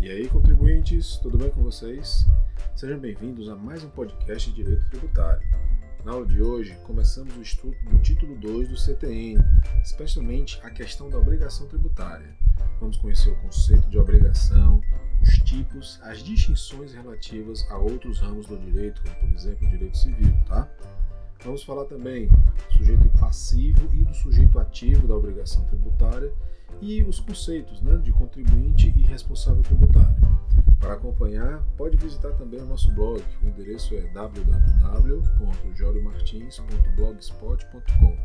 E aí, contribuintes, tudo bem com vocês? Sejam bem-vindos a mais um podcast de Direito Tributário. Na aula de hoje, começamos o estudo do título 2 do CTN, especialmente a questão da obrigação tributária. Vamos conhecer o conceito de obrigação, os tipos, as distinções relativas a outros ramos do direito, como por exemplo o direito civil, tá? Vamos falar também do sujeito passivo e do sujeito ativo da obrigação tributária e os conceitos né, de contribuinte e responsável tributário. Para acompanhar, pode visitar também o nosso blog. O endereço é www.joriomartins.blogspot.com.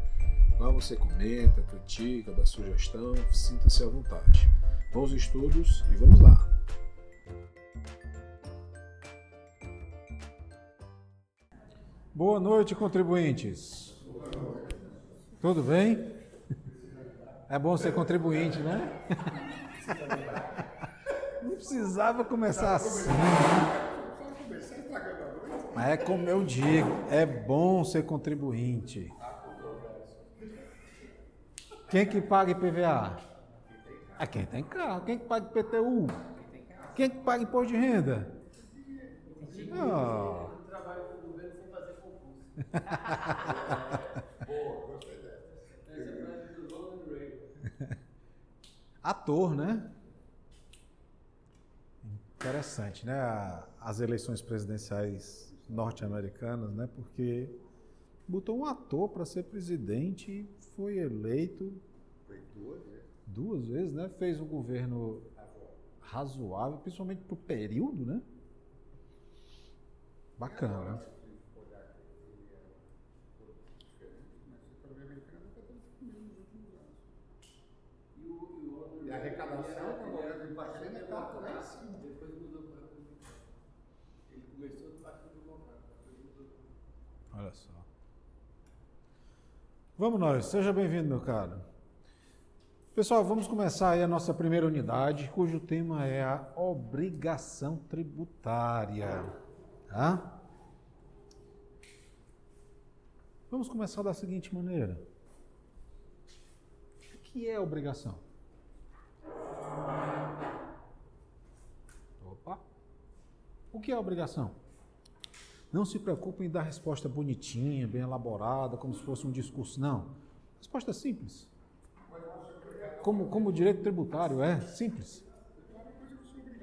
Lá você comenta, critica, dá sugestão, sinta-se à vontade. Bons estudos e vamos lá! Boa noite, contribuintes. Tudo bem? É bom ser contribuinte, né? Não precisava começar assim. Mas é como eu digo, é bom ser contribuinte. Quem que paga IPVA? É quem tem carro. Quem que paga IPTU? Quem que paga imposto de renda? Oh. Ator, né? Interessante, né? As eleições presidenciais norte-americanas, né? Porque botou um ator para ser presidente e foi eleito. Foi duas vezes. Duas vezes, né? Fez um governo razoável, principalmente para o período, né? Bacana. Arrecadação, quando está lá em cima. Depois mudou para Ele começou do partido democrata, depois mudou. Olha só. Vamos nós, seja bem-vindo, meu caro. Pessoal, vamos começar aí a nossa primeira unidade, cujo tema é a obrigação tributária. Tá? Vamos começar da seguinte maneira. O que é obrigação? Opa! O que é obrigação? Não se preocupem em dar resposta bonitinha, bem elaborada, como se fosse um discurso. Não. Resposta simples. Como, como direito tributário, é simples. É é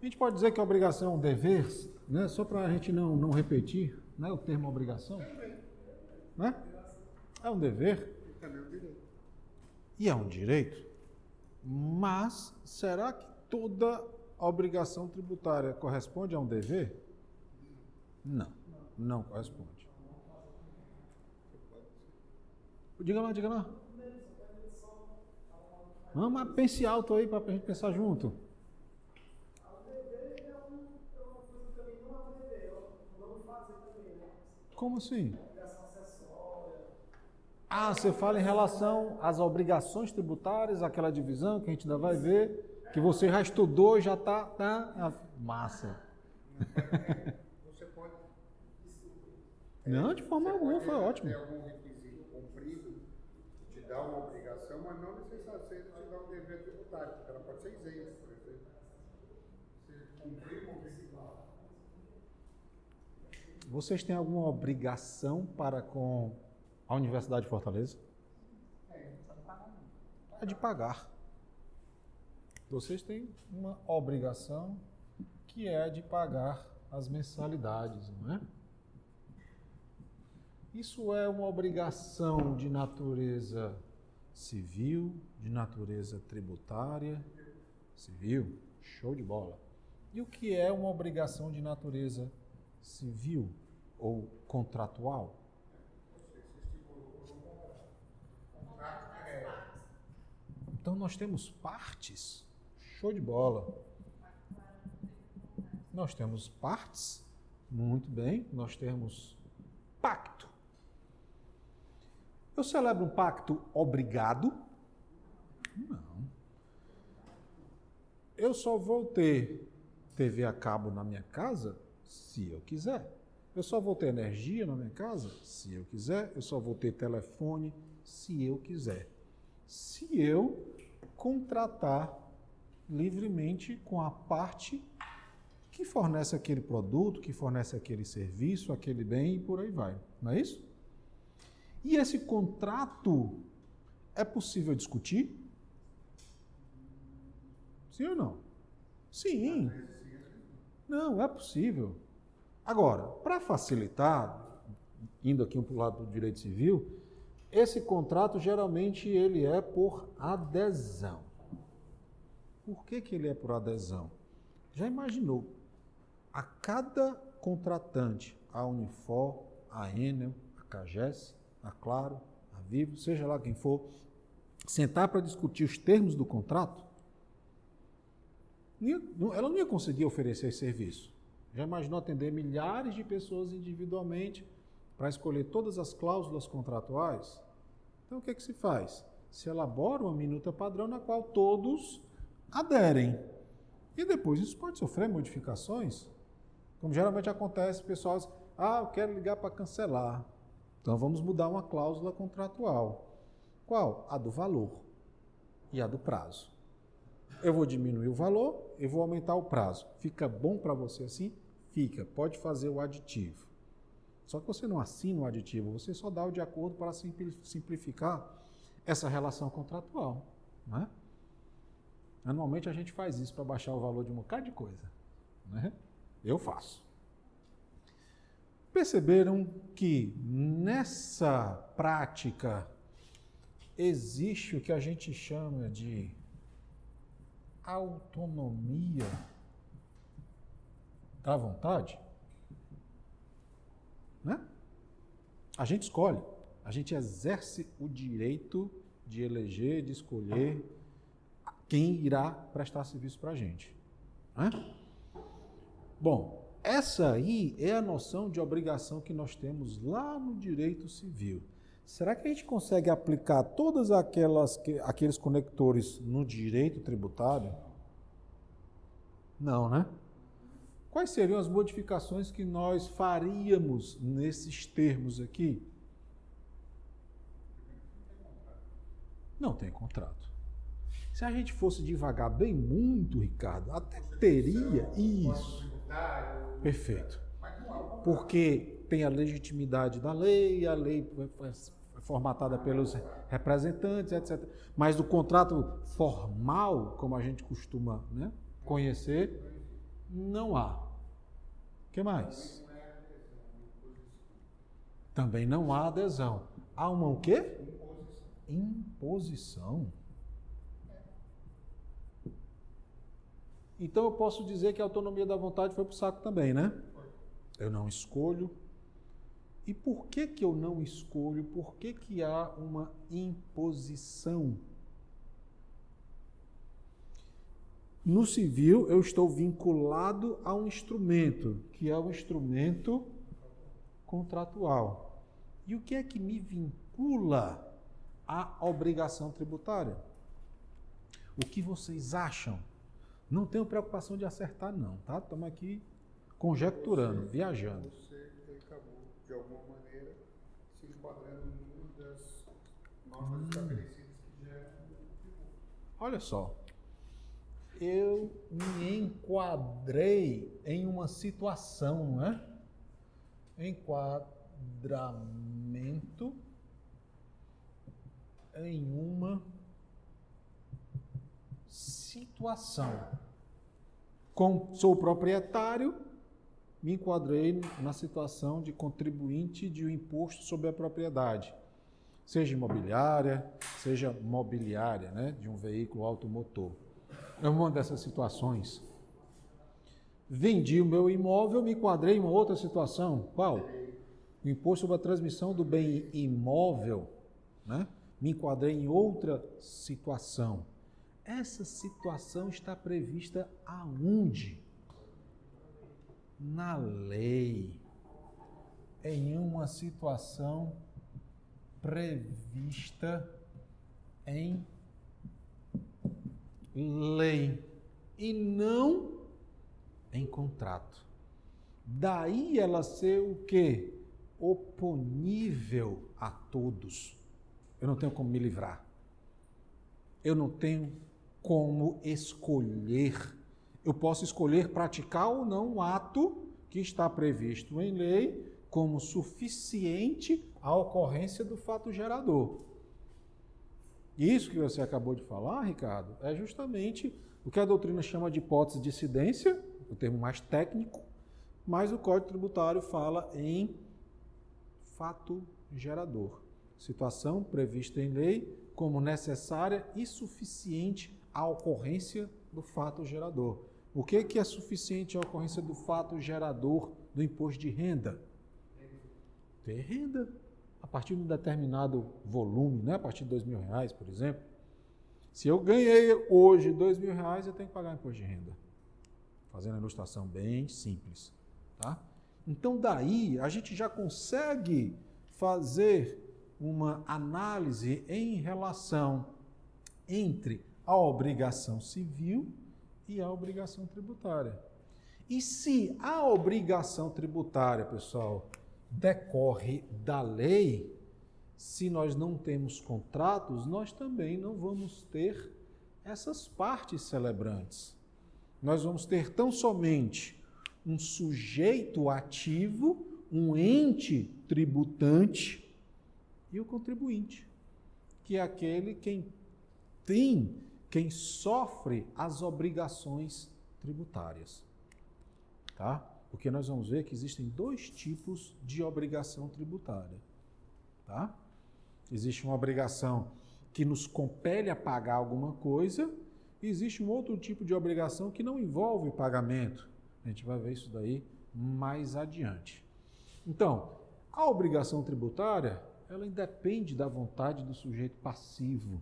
a gente pode dizer que a obrigação é um dever, né? só para a gente não, não repetir né? o termo obrigação. Né? É um dever E também o direito. E é um direito. Mas será que toda obrigação tributária corresponde a um dever? Não, não corresponde. Diga lá, diga lá. Vamos, pense alto aí para a gente pensar junto. Como assim? Ah, você fala em relação às obrigações tributárias, aquela divisão que a gente ainda vai ver, que você já estudou já está. Tá, ah, massa. Você pode. Não, de forma alguma, foi ótimo. ter algum requisito cumprido que te dá uma obrigação, mas não necessariamente te dá um dever tributário, porque ela pode ser isenta, por exemplo. Você cumpriu uma obrigação. Vocês têm alguma obrigação para com a Universidade de Fortaleza? É de pagar. Vocês têm uma obrigação que é de pagar as mensalidades, não é? Isso é uma obrigação de natureza civil, de natureza tributária. Civil, show de bola. E o que é uma obrigação de natureza civil ou contratual? Então nós temos partes. Show de bola. Nós temos partes. Muito bem. Nós temos pacto. Eu celebro um pacto obrigado? Não. Eu só vou ter TV a cabo na minha casa se eu quiser. Eu só vou ter energia na minha casa se eu quiser. Eu só vou ter telefone se eu quiser. Se eu contratar livremente com a parte que fornece aquele produto, que fornece aquele serviço, aquele bem e por aí vai. Não é isso? E esse contrato é possível discutir? Sim ou não? Sim. Não, é possível. Agora, para facilitar, indo aqui para o lado do direito civil, esse contrato geralmente ele é por adesão. Por que, que ele é por adesão? Já imaginou? A cada contratante, a Unifor, a Enel, a Cages, a Claro, a Vivo, seja lá quem for, sentar para discutir os termos do contrato, ela não ia conseguir oferecer esse serviço. Já imaginou atender milhares de pessoas individualmente para escolher todas as cláusulas contratuais? Então o que, é que se faz? Se elabora uma minuta padrão na qual todos aderem. E depois isso pode sofrer modificações. Como geralmente acontece, pessoal ah, eu quero ligar para cancelar. Então vamos mudar uma cláusula contratual. Qual? A do valor e a do prazo. Eu vou diminuir o valor, eu vou aumentar o prazo. Fica bom para você assim? Fica. Pode fazer o aditivo. Só que você não assina o aditivo, você só dá o de acordo para simplificar essa relação contratual. Né? Anualmente a gente faz isso para baixar o valor de um bocado de coisa. Né? Eu faço. Perceberam que nessa prática existe o que a gente chama de autonomia da vontade? Né? A gente escolhe, a gente exerce o direito de eleger, de escolher quem irá prestar serviço para a gente. Né? Bom, essa aí é a noção de obrigação que nós temos lá no direito civil. Será que a gente consegue aplicar todas aquelas aqueles conectores no direito tributário? Não, né? Quais seriam as modificações que nós faríamos nesses termos aqui? Não tem contrato. Se a gente fosse devagar bem muito, Ricardo, até teria isso. Perfeito. Porque tem a legitimidade da lei, a lei é formatada pelos representantes, etc. Mas do contrato formal, como a gente costuma né, conhecer, não há. Que mais? Também não há adesão. Há uma o quê? Imposição. Então eu posso dizer que a autonomia da vontade foi para o saco também, né? Eu não escolho. E por que, que eu não escolho? Por que, que há uma imposição? No civil, eu estou vinculado a um instrumento, que é o instrumento contratual. E o que é que me vincula à obrigação tributária? O que vocês acham? Não tenho preocupação de acertar, não, tá? Estamos aqui conjecturando, você, viajando. Você acabou, de alguma maneira, se enquadrando em uma das normas hum. estabelecidas que geram. Olha só. Eu me enquadrei em uma situação, não é? Enquadramento em uma situação. Como sou proprietário, me enquadrei na situação de contribuinte de um imposto sobre a propriedade, seja imobiliária, seja mobiliária, né, de um veículo automotor. É uma dessas situações. Vendi o meu imóvel, me enquadrei em uma outra situação. Qual? O imposto sobre a transmissão do bem imóvel, né? Me enquadrei em outra situação. Essa situação está prevista aonde? Na lei. Em uma situação prevista em lei e não em contrato. Daí ela ser o quê? Oponível a todos. Eu não tenho como me livrar. Eu não tenho como escolher. Eu posso escolher praticar ou não o ato que está previsto em lei como suficiente à ocorrência do fato gerador. Isso que você acabou de falar, Ricardo, é justamente o que a doutrina chama de hipótese de incidência, o termo mais técnico, mas o Código Tributário fala em fato gerador. Situação prevista em lei como necessária e suficiente à ocorrência do fato gerador. O que, que é suficiente à ocorrência do fato gerador do imposto de renda? Ter renda a partir de um determinado volume, né? a partir de dois mil reais, por exemplo. Se eu ganhei hoje dois mil reais, eu tenho que pagar imposto de renda. Fazendo a ilustração bem simples. Tá? Então, daí, a gente já consegue fazer uma análise em relação entre a obrigação civil e a obrigação tributária. E se a obrigação tributária, pessoal, decorre da lei, se nós não temos contratos, nós também não vamos ter essas partes celebrantes. Nós vamos ter tão somente um sujeito ativo, um ente tributante e o contribuinte, que é aquele quem tem, quem sofre as obrigações tributárias. Tá? Porque nós vamos ver que existem dois tipos de obrigação tributária. Tá? Existe uma obrigação que nos compele a pagar alguma coisa, e existe um outro tipo de obrigação que não envolve pagamento. A gente vai ver isso daí mais adiante. Então, a obrigação tributária, ela independe da vontade do sujeito passivo.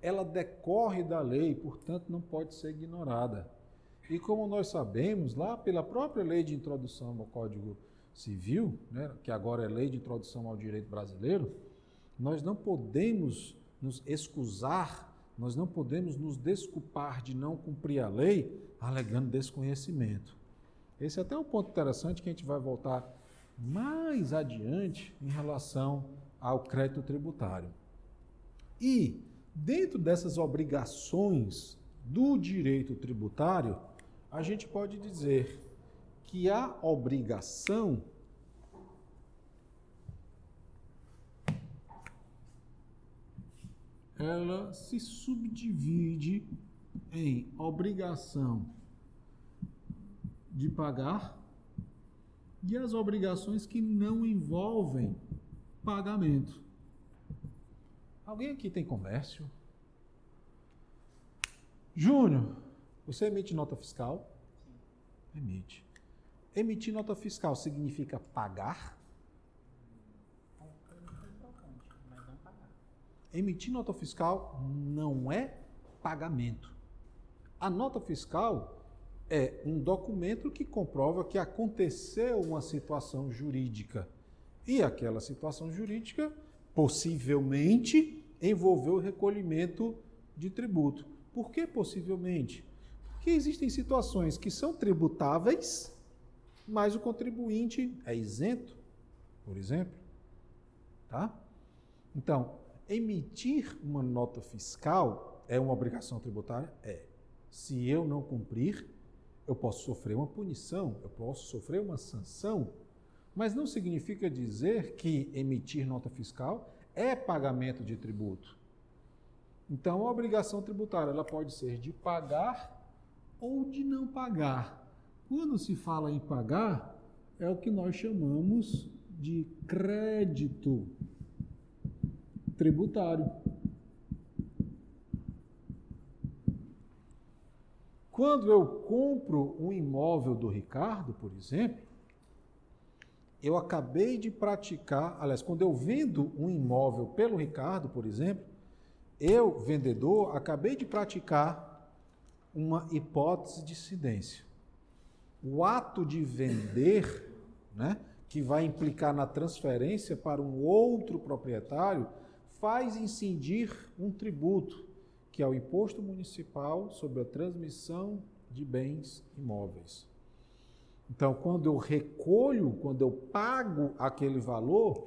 Ela decorre da lei, portanto, não pode ser ignorada. E como nós sabemos, lá pela própria lei de introdução ao Código Civil, né, que agora é lei de introdução ao direito brasileiro, nós não podemos nos excusar, nós não podemos nos desculpar de não cumprir a lei alegando desconhecimento. Esse é até um ponto interessante que a gente vai voltar mais adiante em relação ao crédito tributário. E, dentro dessas obrigações do direito tributário, a gente pode dizer que a obrigação ela se subdivide em obrigação de pagar e as obrigações que não envolvem pagamento. Alguém aqui tem comércio? Júnior, você emite nota fiscal? Emite. Emitir nota fiscal significa pagar? Emitir nota fiscal não é pagamento. A nota fiscal é um documento que comprova que aconteceu uma situação jurídica. E aquela situação jurídica possivelmente envolveu o recolhimento de tributo. Por que possivelmente? Porque existem situações que são tributáveis, mas o contribuinte é isento, por exemplo. Tá? Então, emitir uma nota fiscal é uma obrigação tributária? É. Se eu não cumprir, eu posso sofrer uma punição, eu posso sofrer uma sanção, mas não significa dizer que emitir nota fiscal é pagamento de tributo. Então, a obrigação tributária ela pode ser de pagar ou de não pagar. Quando se fala em pagar, é o que nós chamamos de crédito tributário. Quando eu compro um imóvel do Ricardo, por exemplo, eu acabei de praticar, aliás, quando eu vendo um imóvel pelo Ricardo, por exemplo, eu, vendedor, acabei de praticar uma hipótese de incidência. O ato de vender, né, que vai implicar na transferência para um outro proprietário, faz incidir um tributo que é o Imposto Municipal sobre a Transmissão de Bens Imóveis. Então, quando eu recolho, quando eu pago aquele valor,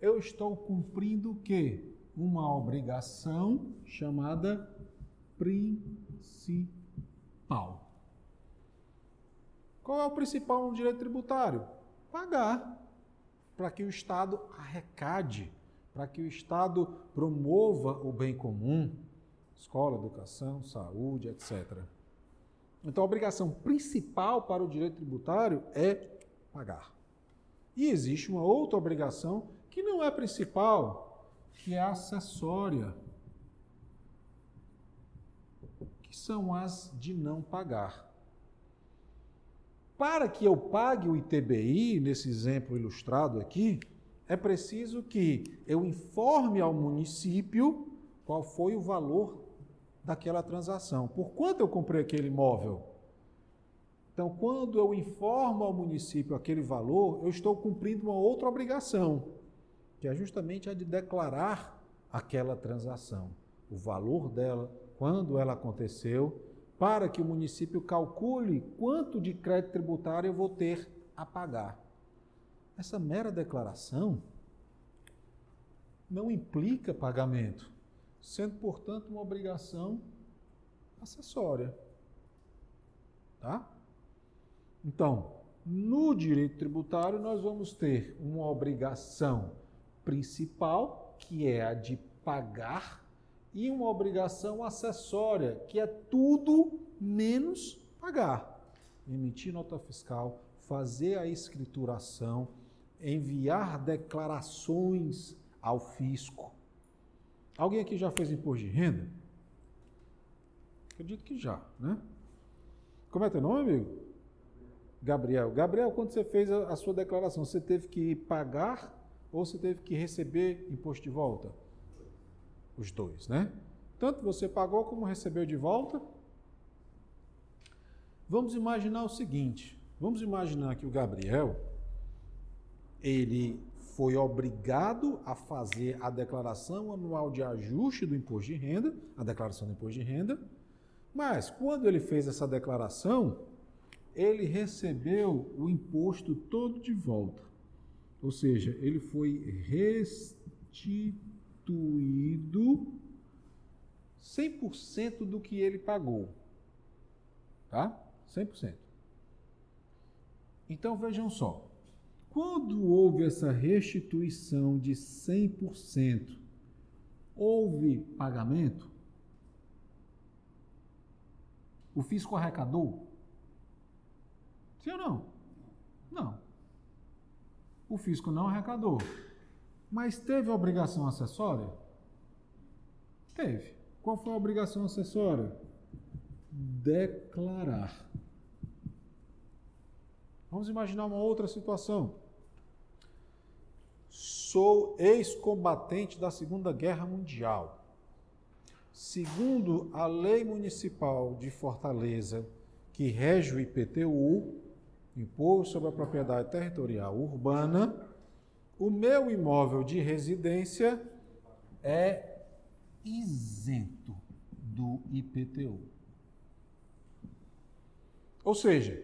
eu estou cumprindo o quê? Uma obrigação chamada Qual é o principal no direito tributário? Pagar. Para que o Estado arrecade, para que o Estado promova o bem comum, escola, educação, saúde, etc. Então, a obrigação principal para o direito tributário é pagar. E existe uma outra obrigação que não é principal, que é acessória, que são as de não pagar. Para que eu pague o ITBI, nesse exemplo ilustrado aqui, é preciso que eu informe ao município qual foi o valor daquela transação. Por quanto eu comprei aquele imóvel? Então, quando eu informo ao município aquele valor, eu estou cumprindo uma outra obrigação, que é justamente a de declarar aquela transação, o valor dela, quando ela aconteceu, para que o município calcule quanto de crédito tributário eu vou ter a pagar. Essa mera declaração não implica pagamento sendo, portanto, uma obrigação acessória. Tá? Então, no direito tributário, nós vamos ter uma obrigação principal, que é a de pagar, e uma obrigação acessória, que é tudo menos pagar. Emitir nota fiscal, fazer a escrituração, enviar declarações ao fisco, Alguém aqui já fez imposto de renda? Acredito que já, né? Como é teu nome, amigo? Gabriel. Gabriel, quando você fez a, sua declaração, você teve que pagar ou você teve que receber imposto de volta? Os dois, né? Tanto você pagou como recebeu de volta. Vamos imaginar o seguinte: vamos imaginar que o Gabriel ele foi obrigado a fazer a declaração anual de ajuste do imposto de renda, a declaração do imposto de renda, mas quando ele fez essa declaração, ele recebeu o imposto todo de volta. Ou seja, ele foi restituído 100% do que ele pagou. Tá? 100%. Então vejam só. Quando houve essa restituição de 100%, houve pagamento? O fisco arrecadou? Sim ou não? Não. O fisco não arrecadou. Mas teve obrigação acessória? Teve. Qual foi a obrigação acessória? Declarar. Vamos imaginar uma outra situação. Sou ex-combatente da Segunda Guerra Mundial. Segundo a lei municipal de Fortaleza, que rege o IPTU, Imposto sobre a Propriedade Territorial Urbana, o meu imóvel de residência é isento do IPTU. Ou seja,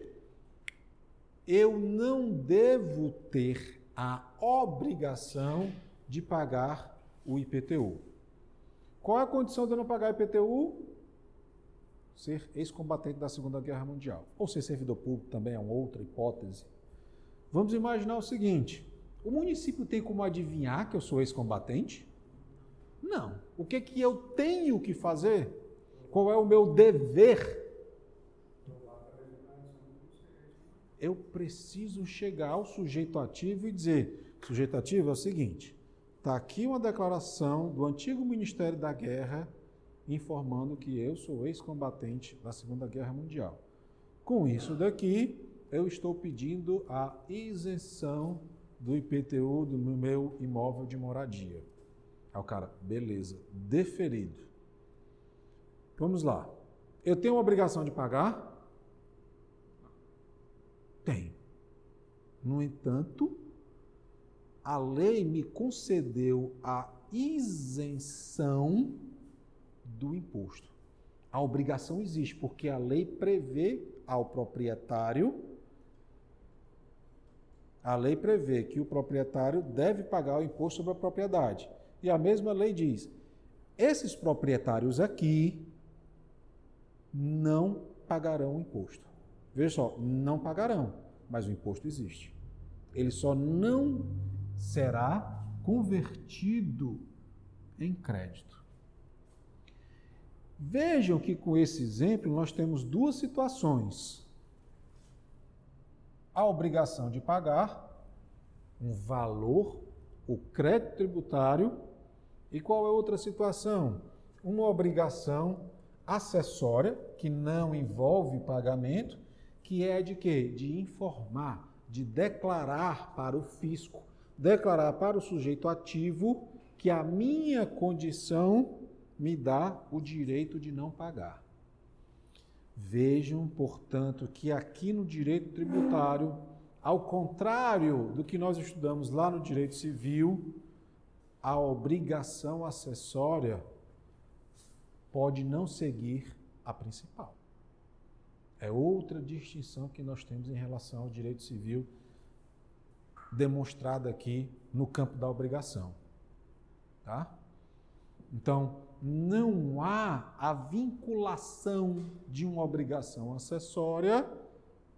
eu não devo ter a obrigação de pagar o IPTU. Qual é a condição de eu não pagar IPTU? Ser ex-combatente da Segunda Guerra Mundial. Ou ser servidor público também é uma outra hipótese. Vamos imaginar o seguinte: o município tem como adivinhar que eu sou ex-combatente? Não. O que, que eu tenho que fazer? Qual é o meu dever eu preciso chegar ao sujeito ativo e dizer: sujeito ativo é o seguinte, está aqui uma declaração do antigo Ministério da Guerra informando que eu sou ex-combatente da Segunda Guerra Mundial. Com isso daqui, eu estou pedindo a isenção do IPTU do meu imóvel de moradia. Aí o cara, beleza, deferido. Vamos lá. Eu tenho uma obrigação de pagar? Tem. No entanto, a lei me concedeu a isenção do imposto. A obrigação existe, porque a lei prevê ao proprietário A lei prevê que o proprietário deve pagar o imposto sobre a propriedade. E a mesma lei diz: esses proprietários aqui não pagarão o imposto. Veja só, não pagarão, mas o imposto existe. Ele só não será convertido em crédito. Vejam que com esse exemplo nós temos duas situações. A obrigação de pagar um valor, o crédito tributário, e qual é outra situação? Uma obrigação acessória que não envolve pagamento, que é de quê? De informar, de declarar para o fisco, declarar para o sujeito ativo que a minha condição me dá o direito de não pagar. Vejam, portanto, que aqui no direito tributário, ao contrário do que nós estudamos lá no direito civil, a obrigação acessória pode não seguir a principal. É outra distinção que nós temos em relação ao direito civil demonstrada aqui no campo da obrigação. Tá? Então, não há a vinculação de uma obrigação acessória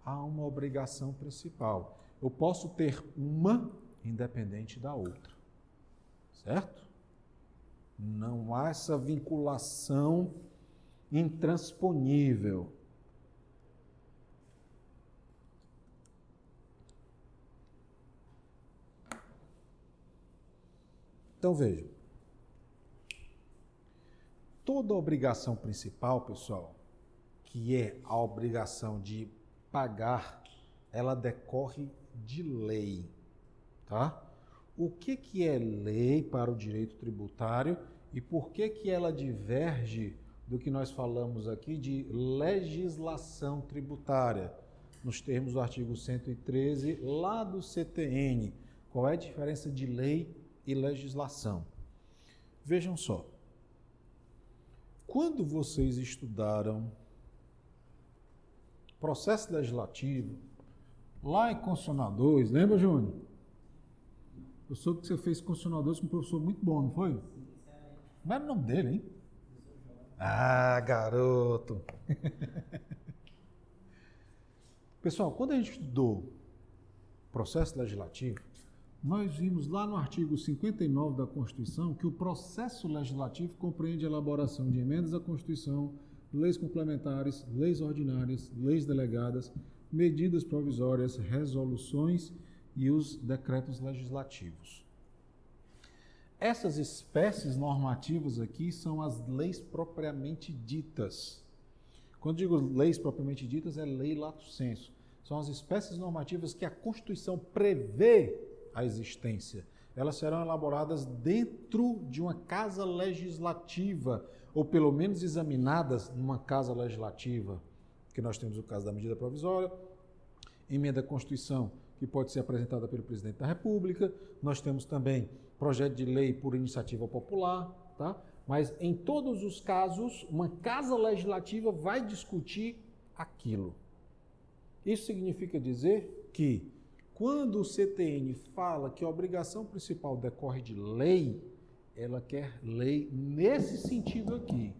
a uma obrigação principal. Eu posso ter uma independente da outra. Certo? Não há essa vinculação intransponível. Então vejam. Toda obrigação principal, pessoal, que é a obrigação de pagar, ela decorre de lei, tá? O que, que é lei para o direito tributário e por que, que ela diverge do que nós falamos aqui de legislação tributária, nos termos do artigo 113, lá do CTN. Qual é a diferença de lei e legislação? Vejam só. Quando vocês estudaram processo legislativo, lá em Constitucional 2, lembra, Júnior? Eu soube que você fez Constitucional 2 com um professor muito bom, não foi? Como era o nome dele, hein? Ah, garoto! Pessoal, quando a gente estudou processo legislativo, nós vimos lá no artigo 59 da Constituição que o processo legislativo compreende a elaboração de emendas à Constituição, leis complementares, leis ordinárias, leis delegadas, medidas provisórias, resoluções e os decretos legislativos. Essas espécies normativas aqui são as leis propriamente ditas. Quando digo leis propriamente ditas, é lei lato sensu. São as espécies normativas que a Constituição prevê a existência. Elas serão elaboradas dentro de uma casa legislativa, ou pelo menos examinadas numa casa legislativa, que nós temos o caso da medida provisória, emenda à Constituição, que pode ser apresentada pelo presidente da República, nós temos também projeto de lei por iniciativa popular, tá? Mas em todos os casos, uma casa legislativa vai discutir aquilo. Isso significa dizer que quando o CTN fala que a obrigação principal decorre de lei, ela quer lei nesse sentido aqui.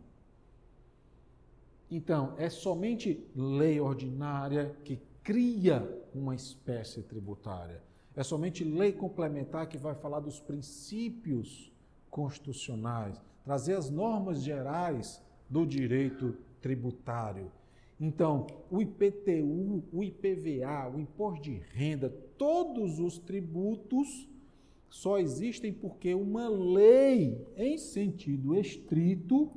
Então, é somente lei ordinária que cria uma espécie tributária. É somente lei complementar que vai falar dos princípios constitucionais, trazer as normas gerais do direito tributário. Então, o IPTU, o IPVA, o imposto de renda, todos os tributos só existem porque uma lei, em sentido estrito,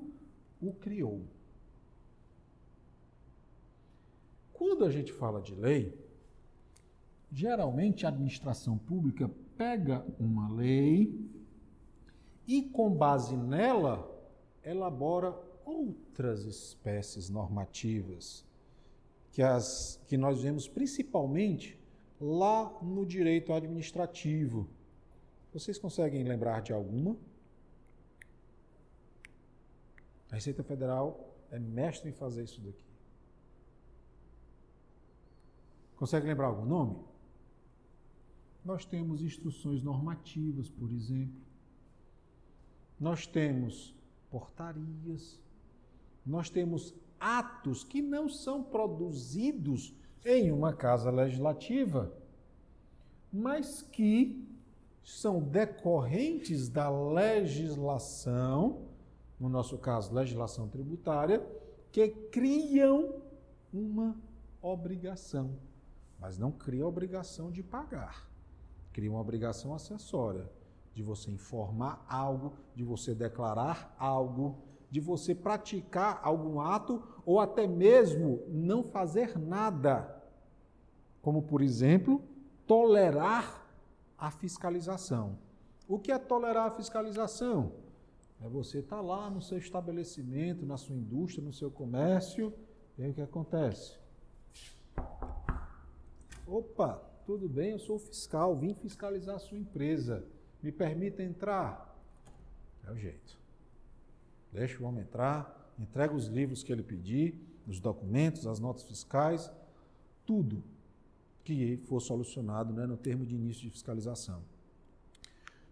o criou. Quando a gente fala de lei, geralmente a administração pública pega uma lei e, com base nela, elabora outras espécies normativas que, as, que nós vemos principalmente lá no direito administrativo. Vocês conseguem lembrar de alguma? A Receita Federal é mestre em fazer isso daqui. Consegue lembrar algum nome? nós temos instruções normativas, por exemplo. Nós temos portarias. Nós temos atos que não são produzidos em uma casa legislativa, mas que são decorrentes da legislação, no nosso caso, legislação tributária, que criam uma obrigação, mas não cria obrigação de pagar. Cria uma obrigação acessória de você informar algo, de você declarar algo, de você praticar algum ato ou até mesmo não fazer nada. Como, por exemplo, tolerar a fiscalização. O que é tolerar a fiscalização? É você estar tá lá no seu estabelecimento, na sua indústria, no seu comércio, e aí o que acontece? Opa, tudo bem, eu sou fiscal, vim fiscalizar a sua empresa. Me permita entrar? É o jeito. Deixa o homem entrar, entrega os livros que ele pedir, os documentos, as notas fiscais, tudo que for solucionado né, no termo de início de fiscalização.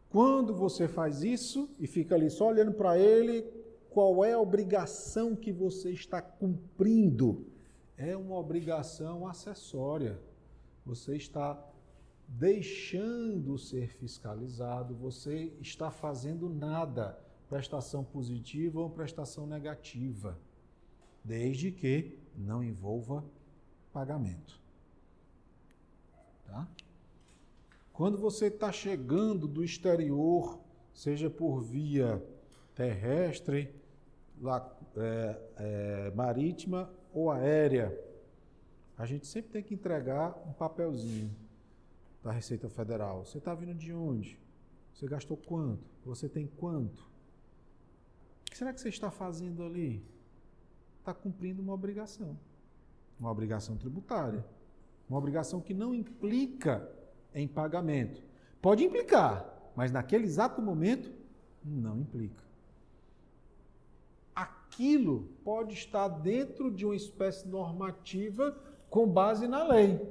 Quando você faz isso e fica ali só olhando para ele, qual é a obrigação que você está cumprindo? É uma obrigação acessória. Você está deixando ser fiscalizado, você está fazendo nada, prestação positiva ou prestação negativa, desde que não envolva pagamento. Tá? Quando você está chegando do exterior, seja por via terrestre, lá, é, é, marítima ou aérea, a gente sempre tem que entregar um papelzinho da Receita Federal. Você está vindo de onde? Você gastou quanto? Você tem quanto? Será que você está fazendo ali? Está cumprindo uma obrigação. Uma obrigação tributária. Uma obrigação que não implica em pagamento. Pode implicar, mas naquele exato momento não implica. Aquilo pode estar dentro de uma espécie normativa com base na lei.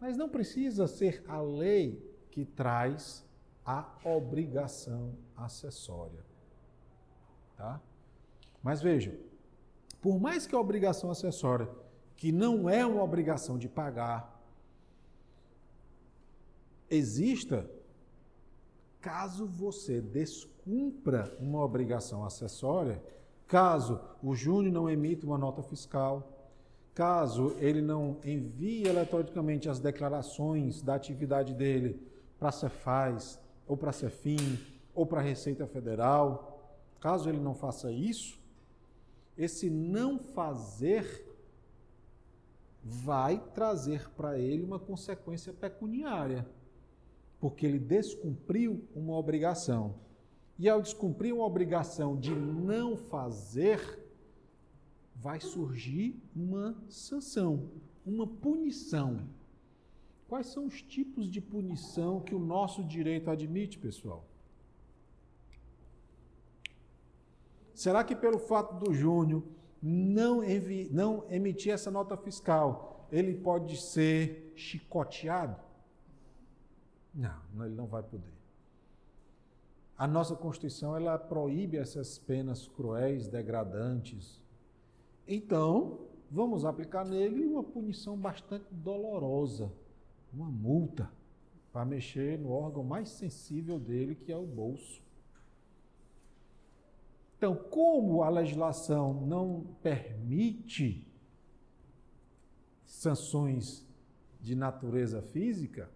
Mas não precisa ser a lei que traz a obrigação acessória. Tá? Mas vejam, por mais que a obrigação acessória que não é uma obrigação de pagar, exista, caso você descumpra uma obrigação acessória, caso o Júnior não emita uma nota fiscal, caso ele não envie eletronicamente as declarações da atividade dele para a Cefaz, ou para a Cefim, ou para a Receita Federal, caso ele não faça isso, esse não fazer vai trazer para ele uma consequência pecuniária, porque ele descumpriu uma obrigação. E ao descumprir uma obrigação de não fazer, vai surgir uma sanção, uma punição. Quais são os tipos de punição que o nosso direito admite, pessoal? Será que pelo fato do Júnior não, não emitir essa nota fiscal, ele pode ser chicoteado? Não, ele não vai poder. A nossa Constituição ela proíbe essas penas cruéis, degradantes. Então, vamos aplicar nele uma punição bastante dolorosa, uma multa, para mexer no órgão mais sensível dele, que é o bolso. Então, como a legislação não permite sanções de natureza física,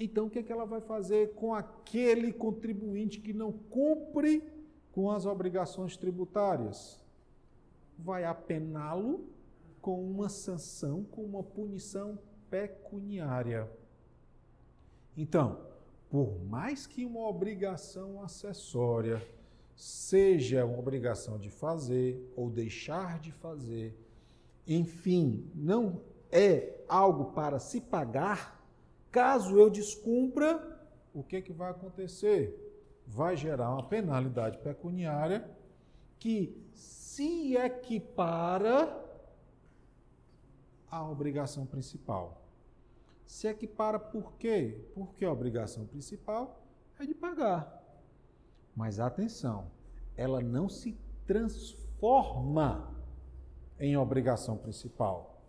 então o que, é que ela vai fazer com aquele contribuinte que não cumpre com as obrigações tributárias? Vai apená-lo com uma sanção, com uma punição pecuniária. Então, por mais que uma obrigação acessória seja uma obrigação de fazer ou deixar de fazer, enfim, não é algo para se pagar, caso eu descumpra, o que, que vai acontecer? Vai gerar uma penalidade pecuniária que se equipara à obrigação principal. Se equipara por quê? Porque a obrigação principal é de pagar. Mas atenção, ela não se transforma em obrigação principal.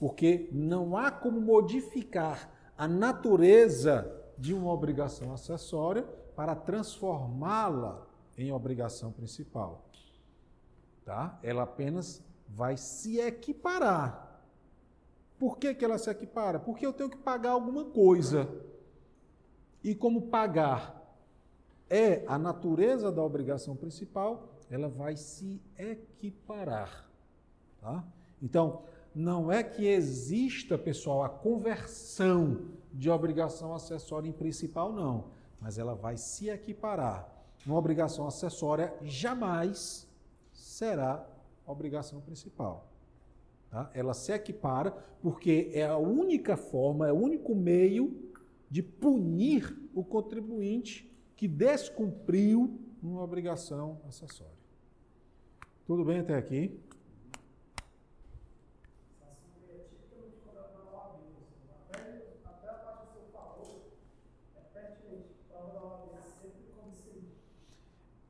Porque não há como modificar a natureza de uma obrigação acessória para transformá-la em obrigação principal. Tá? Ela apenas vai se equiparar. Por que, que ela se equipara? Porque eu tenho que pagar alguma coisa. E como pagar é a natureza da obrigação principal, ela vai se equiparar. Tá? Então, não é que exista, pessoal, a conversão de obrigação acessória em principal, não. Mas ela vai se equiparar. Uma obrigação acessória jamais será obrigação principal. Tá? Ela se equipara porque é a única forma, é o único meio de punir o contribuinte que descumpriu uma obrigação acessória. Tudo bem até aqui?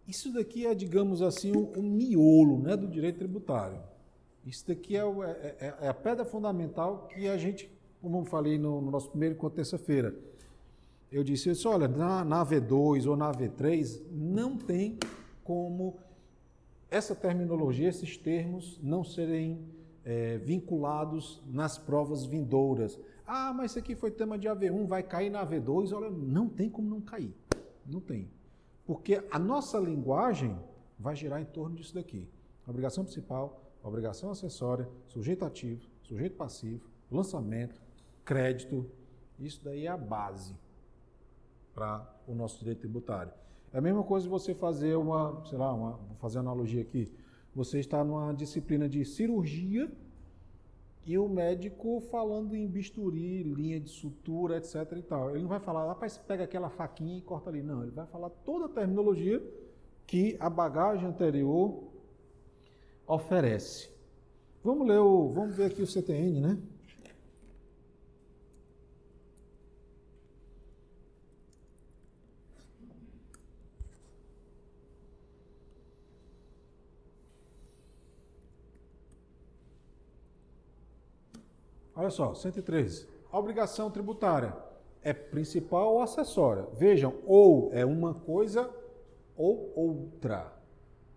Isso daqui é, digamos assim, o, o miolo né, do direito tributário. Isso daqui é, o, é, é, é, a pedra fundamental que a gente, como eu falei no, no nosso primeiro encontro terça-feira, eu disse isso, olha, na, na V2 ou na V3 não tem como essa terminologia, esses termos não serem é, vinculados nas provas vindouras. Ah, mas isso aqui foi tema de AV1, vai cair na AV2. Olha, não tem como não cair. Não tem. Porque a nossa linguagem vai girar em torno disso daqui. Obrigação principal, obrigação acessória, sujeito ativo, sujeito passivo, lançamento, crédito. Isso daí é a base para o nosso direito tributário. É a mesma coisa você fazer uma, sei lá, uma, vou fazer analogia aqui. Você está numa disciplina de cirurgia e o médico falando em bisturi, linha de sutura, etc e tal. Ele não vai falar, rapaz, pega aquela faquinha e corta ali. Não, ele vai falar toda a terminologia que a bagagem anterior oferece. Vamos ler o, vamos ver aqui o CTN, né? Olha só, 113. A obrigação tributária é principal ou acessória? Vejam, ou é uma coisa ou outra.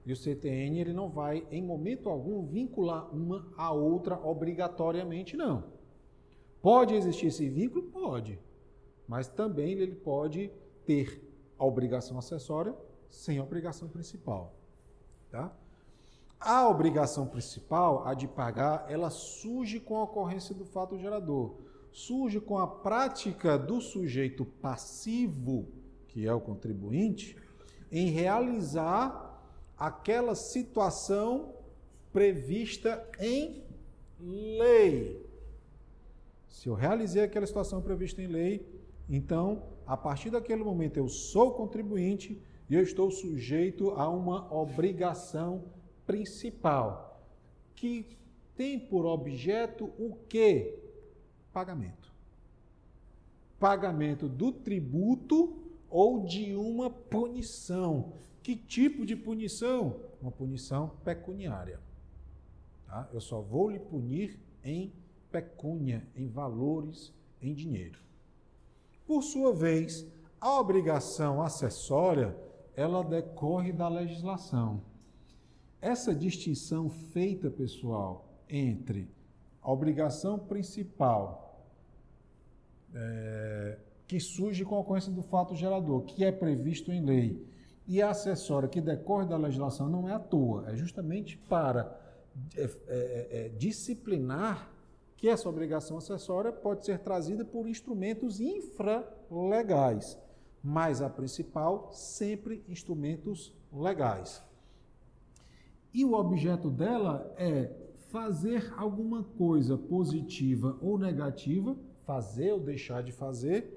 E o CTN ele não vai, em momento algum, vincular uma a outra obrigatoriamente, não. Pode existir esse vínculo? Pode. Mas também ele pode ter a obrigação acessória sem a obrigação principal. Tá? A obrigação principal, a de pagar, ela surge com a ocorrência do fato gerador. Surge com a prática do sujeito passivo, que é o contribuinte, em realizar aquela situação prevista em lei. Se eu realizei aquela situação prevista em lei, então, a partir daquele momento eu sou contribuinte e eu estou sujeito a uma obrigação principal, que tem por objeto o que? Pagamento. Pagamento do tributo ou de uma punição. Que tipo de punição? Uma punição pecuniária. Tá? Eu só vou lhe punir em pecúnia, em valores, em dinheiro. Por sua vez, a obrigação acessória, ela decorre da legislação. Essa distinção feita, pessoal, entre a obrigação principal, é, que surge com a ocorrência do fato gerador, que é previsto em lei, e a acessória, que decorre da legislação, não é à toa, é justamente para é, é, é disciplinar que essa obrigação acessória pode ser trazida por instrumentos infralegais, mas a principal sempre instrumentos legais. E o objeto dela é fazer alguma coisa positiva ou negativa, fazer ou deixar de fazer,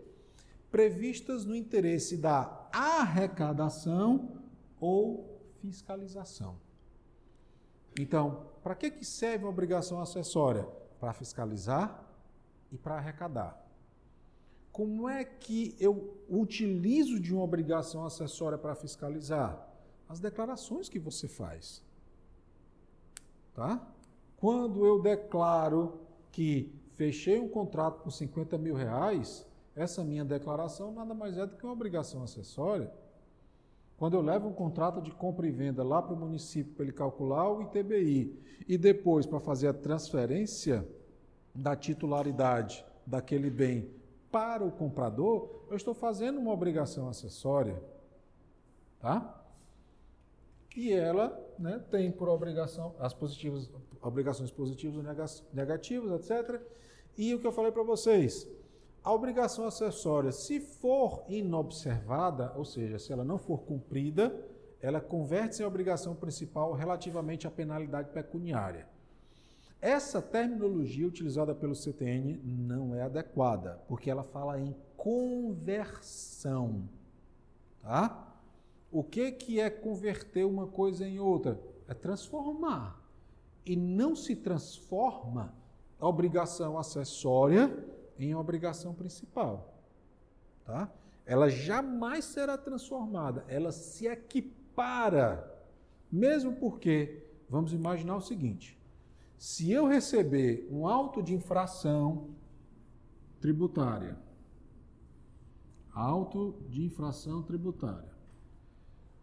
previstas no interesse da arrecadação ou fiscalização. Então, para que, que serve a obrigação acessória? Para fiscalizar e para arrecadar. como é que eu utilizo de uma obrigação acessória para fiscalizar? As declarações que você faz. Tá? Quando eu declaro que fechei um contrato por 50 mil reais, essa minha declaração nada mais é do que uma obrigação acessória. Quando eu levo um contrato de compra e venda lá para o município para ele calcular o ITBI e depois para fazer a transferência da titularidade daquele bem para o comprador, eu estou fazendo uma obrigação acessória. Tá? E ela né, tem por obrigação as positivas, obrigações positivas e negativas, etc. E o que eu falei para vocês, a obrigação acessória, se for inobservada, ou seja, se ela não for cumprida, ela converte-se em obrigação principal relativamente à penalidade pecuniária. Essa terminologia utilizada pelo CTN não é adequada, porque ela fala em conversão. Tá? O que, que é converter uma coisa em outra? É transformar. E não se transforma a obrigação acessória em obrigação principal. Tá? Ela jamais será transformada, ela se equipara. Mesmo porque, vamos imaginar o seguinte: se eu receber um auto de infração tributária, auto de infração tributária.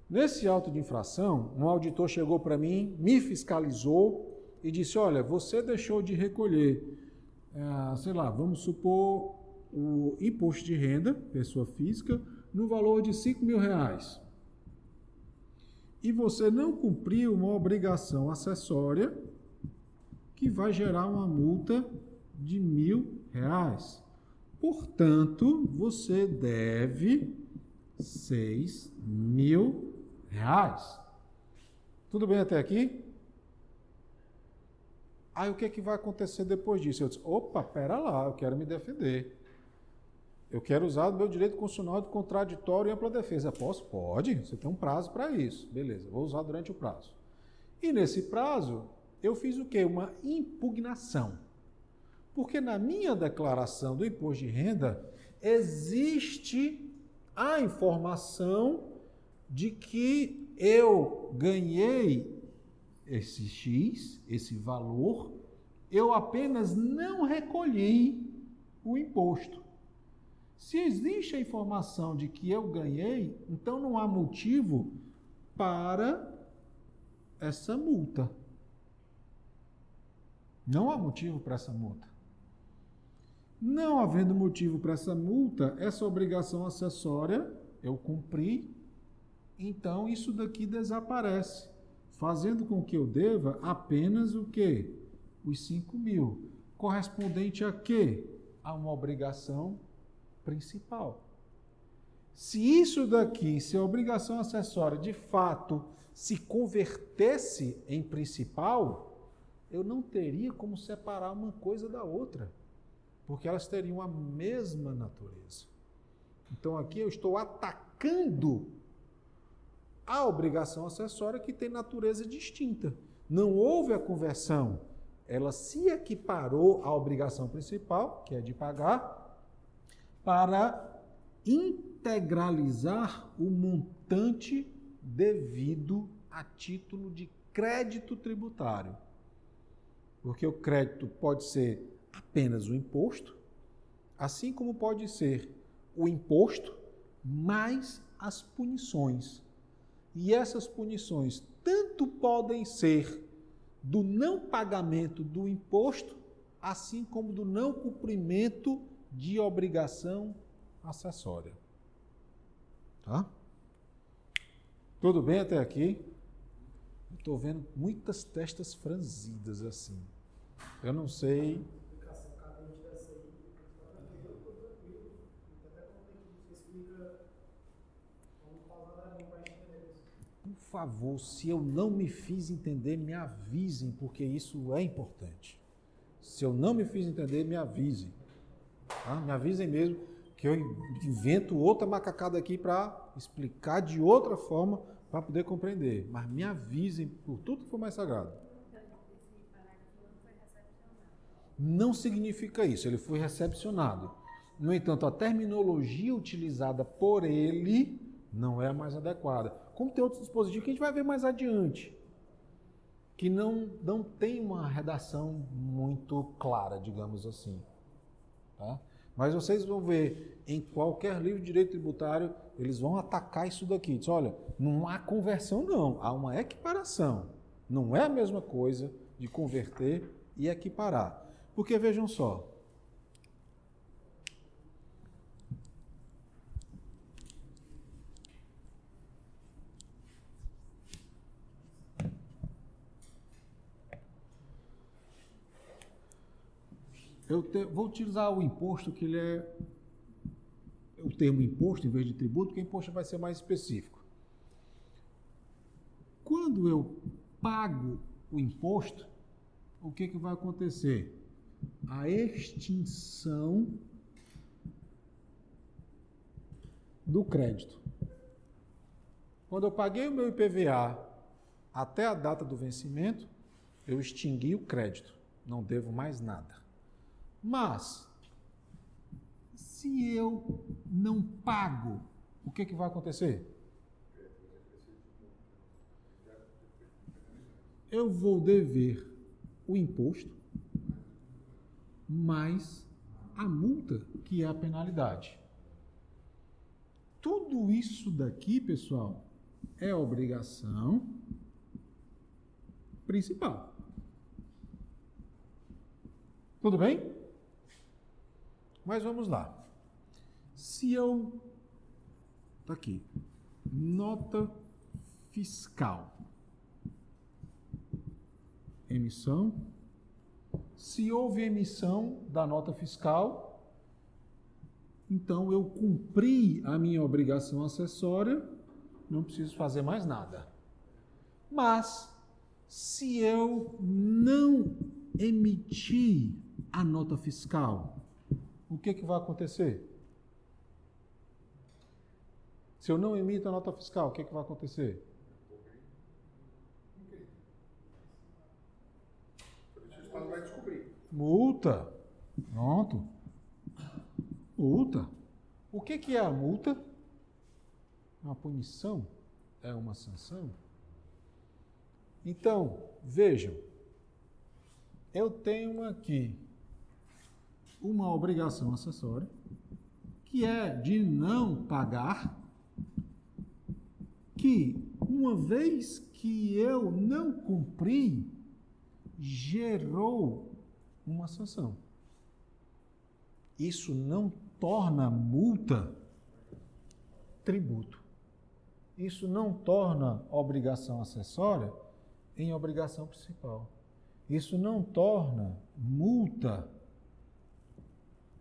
Nesse auto de infração, um auditor chegou para mim, me fiscalizou e disse: Olha, você deixou de recolher é, sei lá, vamos supor o imposto de renda, pessoa física, no valor de 5 mil reais. E você não cumpriu uma obrigação acessória que vai gerar uma multa de mil reais. Portanto, você deve 6 mil reais. Tudo bem até aqui? Aí o que, é que vai acontecer depois disso? Eu disse, opa, pera lá, eu quero me defender. Eu quero usar o meu direito constitucional de contraditório e ampla defesa. Posso? Pode, você tem um prazo para isso. Beleza, vou usar durante o prazo. E nesse prazo, eu fiz o quê? Uma impugnação. Porque na minha declaração do imposto de renda existe a informação de que eu ganhei esse X, esse valor, eu apenas não recolhi o imposto. Se existe a informação de que eu ganhei, então não há motivo para essa multa. Não há motivo para essa multa. Não havendo motivo para essa multa, essa obrigação acessória eu cumpri, então isso daqui desaparece fazendo com que eu deva apenas o quê? Os 5 mil. Correspondente a quê? A uma obrigação principal. Se isso daqui, se a obrigação acessória de fato se convertesse em principal, eu não teria como separar uma coisa da outra, porque elas teriam a mesma natureza. Então aqui eu estou atacando a obrigação acessória que tem natureza distinta. Não houve a conversão, ela se equiparou à obrigação principal, que é de pagar, para integralizar o montante devido a título de crédito tributário. Porque o crédito pode ser apenas o imposto, assim como pode ser o imposto mais as punições e essas punições tanto podem ser do não pagamento do imposto, assim como do não cumprimento de obrigação acessória. Tá? Tudo bem até aqui? Estou vendo muitas testas franzidas assim. Eu não sei favor, se eu não me fiz entender, me avisem, porque isso é importante. Se eu não me fiz entender, me avisem. Tá? Me avisem mesmo, que eu invento outra macacada aqui para explicar de outra forma para poder compreender. Mas me avisem por tudo que for mais sagrado. Não significa isso, ele foi recepcionado. No entanto, a terminologia utilizada por ele não é a mais adequada. Como tem outros dispositivos que a gente vai ver mais adiante, que não, não tem uma redação muito clara, digamos assim. Tá? Mas vocês vão ver em qualquer livro de direito tributário, eles vão atacar isso daqui. Diz, olha, não há conversão, não, há uma equiparação. Não é a mesma coisa de converter e equiparar. Porque vejam só, Eu te, vou utilizar o imposto, que ele é o termo imposto em vez de tributo, porque imposto vai ser mais específico. Quando eu pago o imposto, o que, que vai acontecer? A extinção do crédito. Quando eu paguei o meu IPVA até a data do vencimento, eu extingui o crédito, não devo mais nada. Mas, se eu não pago, o que, que vai acontecer? Eu vou dever o imposto mais a multa, que é a penalidade. Tudo isso daqui, pessoal, é obrigação principal. Tudo bem? Mas vamos lá. Se eu. Está aqui. Nota fiscal. Emissão. Se houve emissão da nota fiscal, então eu cumpri a minha obrigação acessória, não preciso fazer mais nada. Mas, se eu não emitir a nota fiscal, o que, que vai acontecer? Se eu não emito a nota fiscal, o que, que vai acontecer? Multa. Pronto. Multa. O que, que é a multa? É uma punição? É uma sanção? Então, vejam. Eu tenho aqui uma obrigação acessória, que é de não pagar, que uma vez que eu não cumpri, gerou uma sanção. Isso não torna multa tributo. Isso não torna obrigação acessória em obrigação principal. Isso não torna multa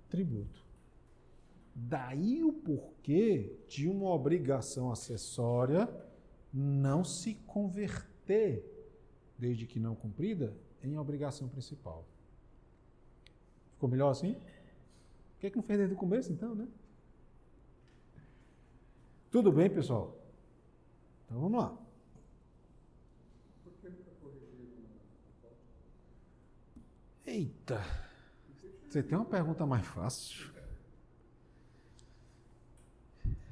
tributo. Daí o porquê de uma obrigação acessória não se converter, desde que não cumprida, em obrigação principal. Ficou melhor assim? Por que, é que não fez desde o começo, então, né? Tudo bem, pessoal? Então vamos lá. Eita! Você tem uma pergunta mais fácil?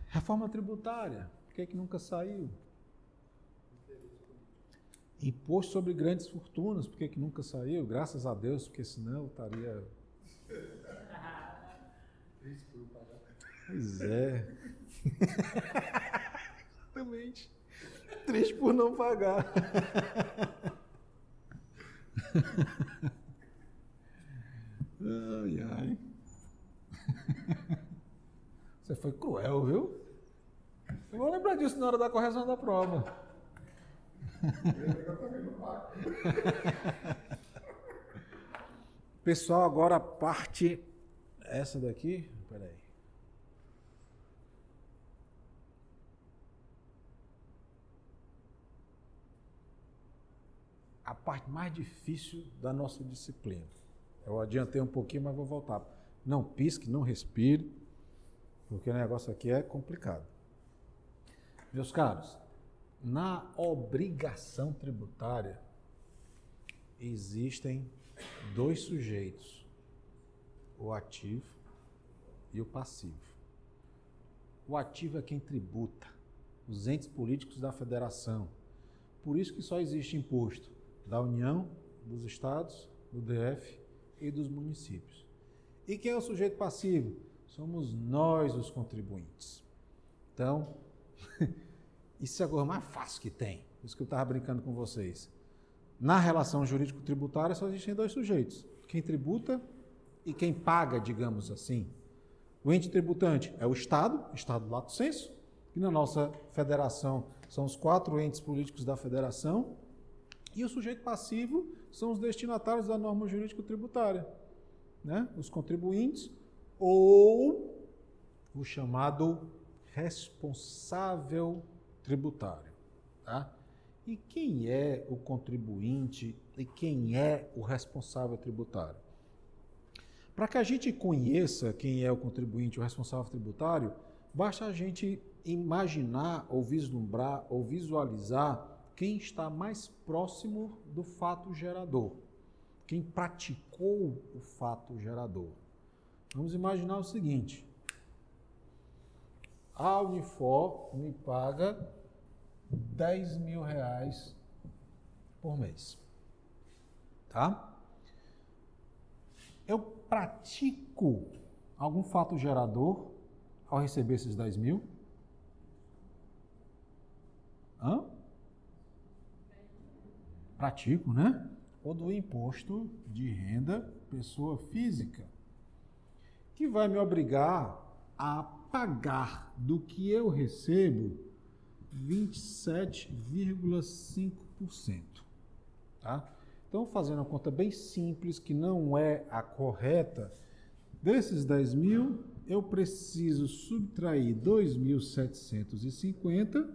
Reforma tributária, por que, que nunca saiu? Imposto sobre grandes fortunas, por que, que nunca saiu? Graças a Deus, porque senão eu estaria. Pois é. Exatamente. Triste por não pagar. Ai, ai. Você foi cruel, viu? Eu vou lembrar disso na hora da correção da prova. Pessoal, agora a parte. Essa daqui. Peraí. A parte mais difícil da nossa disciplina. Eu adiantei um pouquinho, mas vou voltar. Não pisque, não respire, porque o negócio aqui é complicado. Meus caros, na obrigação tributária existem dois sujeitos, o ativo e o passivo. O ativo é quem tributa, os entes políticos da federação. Por isso que só existe imposto da União, dos estados, do DF e dos municípios. E quem é o sujeito passivo? Somos nós os contribuintes. Então, isso é a coisa mais fácil que tem. Isso que eu estava brincando com vocês. Na relação jurídico-tributária só existem dois sujeitos: quem tributa e quem paga, digamos assim. O ente tributante é o Estado, Estado lato senso, e na nossa federação são os quatro entes políticos da federação, e o sujeito passivo são os destinatários da norma jurídico-tributária, né? os contribuintes ou o chamado responsável tributário. Tá? E quem é o contribuinte e quem é o responsável tributário? Para que a gente conheça quem é o contribuinte, o responsável tributário, basta a gente imaginar ou vislumbrar ou visualizar quem está mais próximo do fato gerador, quem praticou o fato gerador. Vamos imaginar o seguinte: a Unifor me paga 10 mil reais por mês. Tá? Eu pratico algum fato gerador ao receber esses 10 mil? Hã? Pratico, né? Ou do imposto de renda pessoa física, que vai me obrigar a pagar do que eu recebo 27,5%. Tá? Então, fazendo uma conta bem simples, que não é a correta, desses 10 mil, eu preciso subtrair 2.750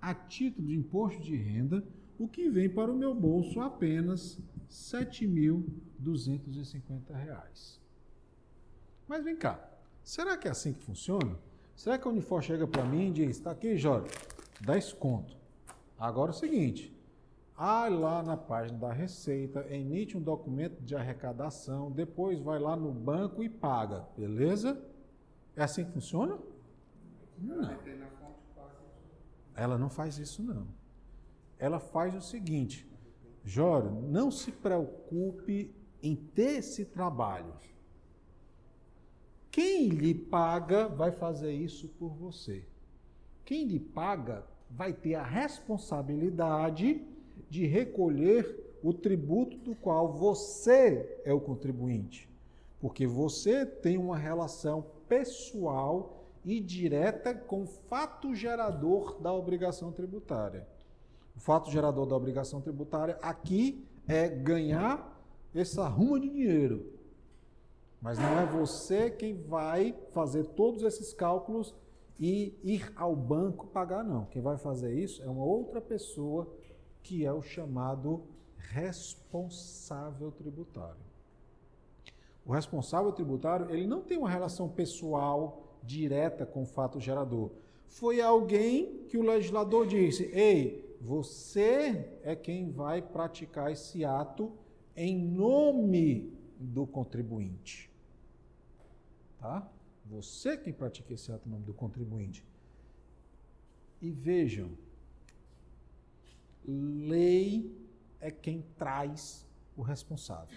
a título de imposto de renda, o que vem para o meu bolso apenas R$ 7.250. Mas vem cá, será que é assim que funciona? Será que a Unifor chega para mim e diz, está aqui, Jorge, 10 conto. Agora é o seguinte, vai lá na página da Receita, emite um documento de arrecadação, depois vai lá no banco e paga, beleza? É assim que funciona? Não. Ela não faz isso, não. Ela faz o seguinte, Jório, não se preocupe em ter esse trabalho. Quem lhe paga vai fazer isso por você. Quem lhe paga vai ter a responsabilidade de recolher o tributo do qual você é o contribuinte. Porque você tem uma relação pessoal e direta com o fato gerador da obrigação tributária. O fato gerador da obrigação tributária aqui é ganhar essa ruma de dinheiro. Mas não é você quem vai fazer todos esses cálculos e ir ao banco pagar, não. Quem vai fazer isso é uma outra pessoa que é o chamado responsável tributário. O responsável tributário, ele não tem uma relação pessoal direta com o fato gerador. Foi alguém que o legislador disse: "Ei, você é quem vai praticar esse ato em nome do contribuinte." Tá? Você quem pratica esse ato em nome do contribuinte. E vejam, lei é quem traz o responsável.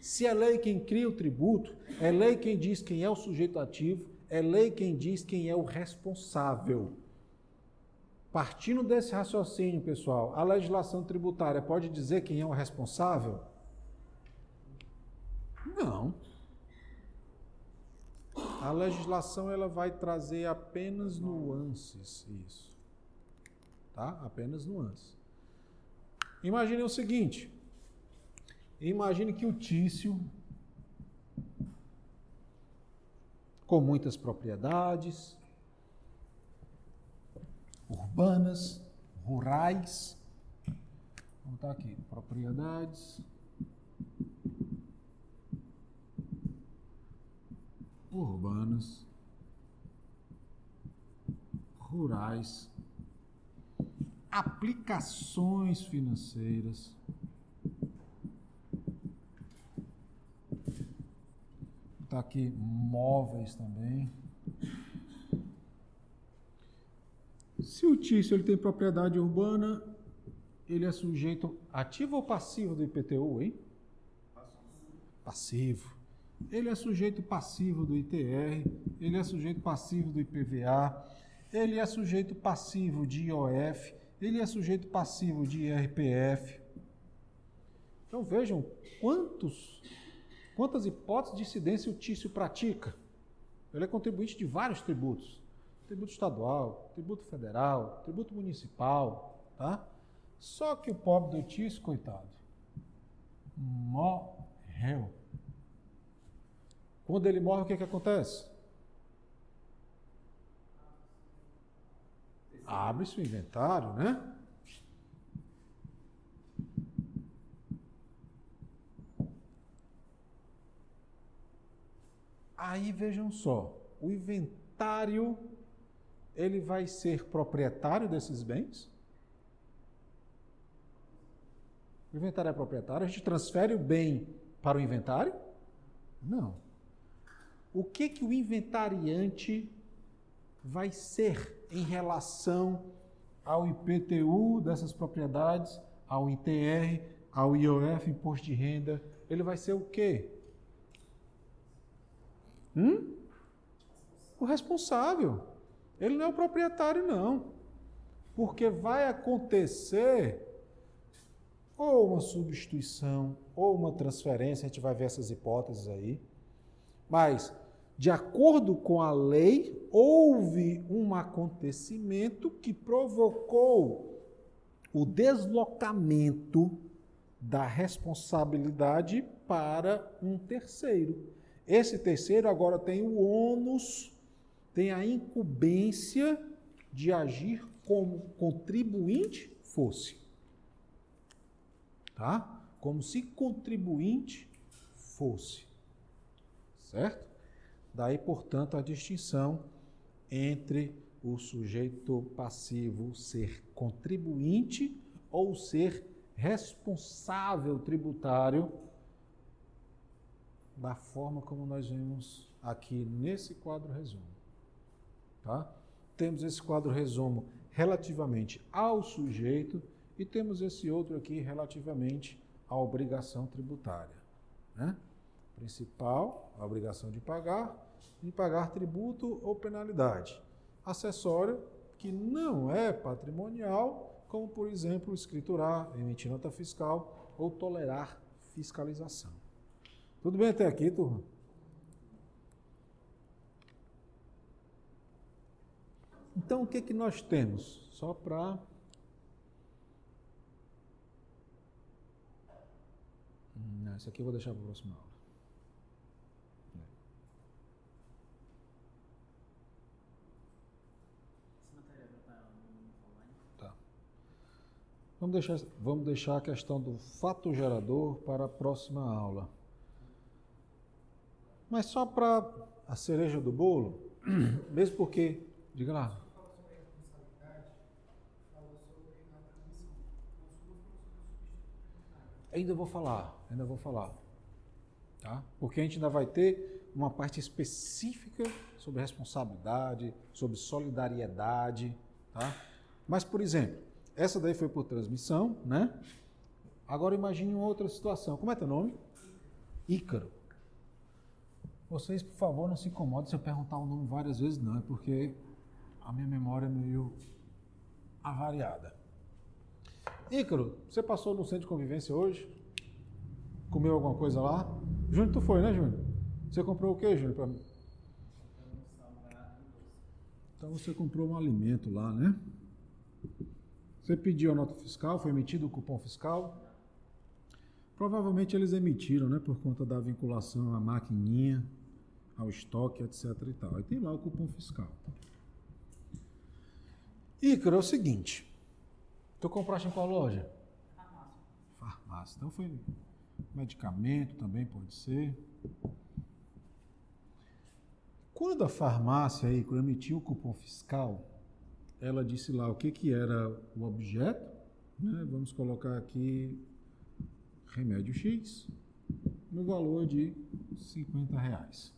Se é lei quem cria o tributo, é lei quem diz quem é o sujeito ativo, é lei quem diz quem é o responsável. Partindo desse raciocínio, pessoal, a legislação tributária pode dizer quem é o responsável? Não. A legislação ela vai trazer apenas nuances, isso. Tá? Apenas nuances. Imagine o seguinte: imagine que o Tício, com muitas propriedades, urbanas, rurais, vamos estar aqui, propriedades, urbanas, rurais, aplicações financeiras. Botar aqui móveis também. Se o tício ele tem propriedade urbana, ele é sujeito ativo ou passivo do IPTU, hein? Passivo. Ele é sujeito passivo do ITR, ele é sujeito passivo do IPVA, ele é sujeito passivo de IOF, ele é sujeito passivo de IRPF. Então vejam quantos, quantas hipóteses de incidência o tício pratica. Ele é contribuinte de vários tributos. Tributo estadual, tributo federal, tributo municipal, tá? Só que o pobre do tício, coitado, morreu. Quando ele morre, o que, que acontece? Abre-se o inventário, né? Aí vejam só, o inventário ele vai ser proprietário desses bens? O inventário é proprietário, a gente transfere o bem para o inventário? Não. O que que o inventariante vai ser em relação ao IPTU dessas propriedades, ao ITR, ao IOF, imposto de renda? Ele vai ser o quê? Hum? O responsável. Ele não é o proprietário, não. Porque vai acontecer ou uma substituição, ou uma transferência, a gente vai ver essas hipóteses aí. Mas, de acordo com a lei, houve um acontecimento que provocou o deslocamento da responsabilidade para um terceiro. Esse terceiro agora tem o ônus, tem a incumbência de agir como contribuinte fosse tá? Como se contribuinte fosse. Certo? Daí, portanto, a distinção entre o sujeito passivo ser contribuinte ou ser responsável tributário da forma como nós vemos aqui nesse quadro resumo. Tá? Temos esse quadro resumo relativamente ao sujeito e temos esse outro aqui relativamente à obrigação tributária. Né? Principal, a obrigação de pagar, de pagar tributo ou penalidade. Acessório, que não é patrimonial, como por exemplo escriturar, emitir nota fiscal ou tolerar fiscalização. Tudo bem até aqui, turma? Então, o que, que nós temos? Só para Não, isso aqui eu vou deixar para a próxima aula. Tá. Vamos deixar, vamos deixar a questão do fato gerador para a próxima aula. Mas só para a cereja do bolo, mesmo porque, diga lá. Ainda vou falar, ainda vou falar. Tá? Porque a gente ainda vai ter uma parte específica sobre responsabilidade, sobre solidariedade. Tá? Mas, por exemplo, essa daí foi por transmissão, né? Agora imagine outra situação. Como é teu nome? Ícaro. Vocês, por favor, não se incomodem se eu perguntar o nome várias vezes, não, é porque a minha memória é meio avariada. Ícaro, você passou no centro de convivência hoje? Comeu alguma coisa lá? Júnior, tu foi, né, Júnior? Você comprou o que, Júnior, para mim? Então você comprou um alimento lá, né? Você pediu a nota fiscal, foi emitido o cupom fiscal. Provavelmente eles emitiram, né, por conta da vinculação à maquininha, ao estoque, etc e tal. Aí tem lá o cupom fiscal. Ícaro, é o seguinte, Tu compraste em qual loja? Farmácia. Farmácia. Então foi medicamento também pode ser. Quando a farmácia aí, quando emitiu o cupom fiscal, ela disse lá o que, que era o objeto, né? vamos colocar aqui remédio X, no valor de 50 reais.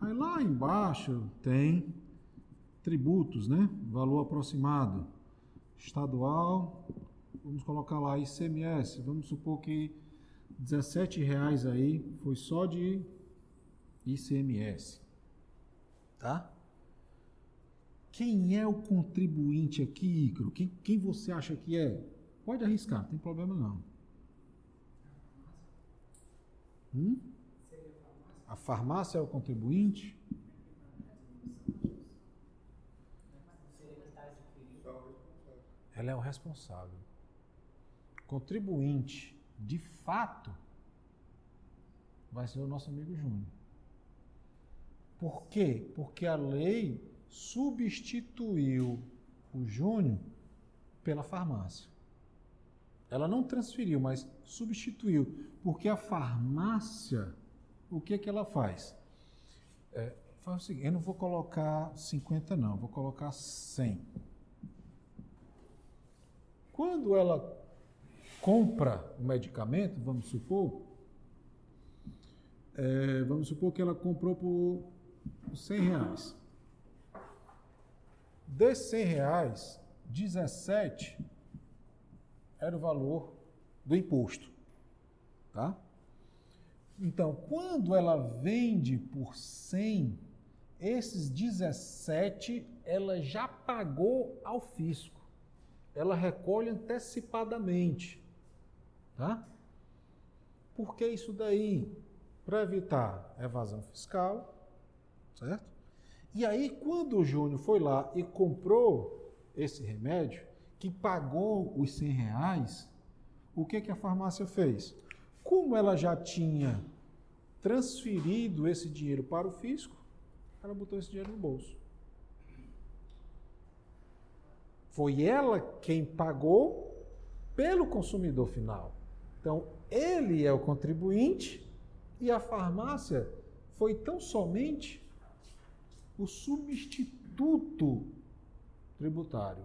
Aí lá embaixo tem tributos, né? Valor aproximado. Estadual, vamos colocar lá ICMS. Vamos supor que 17 reais aí foi só de ICMS. Tá? Quem é o contribuinte aqui, Icaro? Quem, quem você acha que é? Pode arriscar, não tem problema não. Hum? A farmácia é o contribuinte? Ela é o responsável. Contribuinte, de fato, vai ser o nosso amigo Júnior. Por quê? Porque a lei substituiu o Júnior pela farmácia. Ela não transferiu, mas substituiu. Porque a farmácia, o que é que ela faz? É, faz o seguinte, eu não vou colocar 50 não, vou colocar 100. Quando ela compra o medicamento, vamos supor, é, vamos supor que ela comprou por 100 reais. Desses 100 reais, 17 era o valor do imposto. Tá? Então, quando ela vende por 100, esses 17 ela já pagou ao fisco. Ela recolhe antecipadamente. Tá? Por que isso daí? Para evitar evasão fiscal, certo? E aí, quando o Júnior foi lá e comprou esse remédio, que pagou os 100 reais, o que, que a farmácia fez? Como ela já tinha transferido esse dinheiro para o fisco, ela botou esse dinheiro no bolso. Foi ela quem pagou pelo consumidor final. Então, ele é o contribuinte e a farmácia foi tão somente o substituto tributário.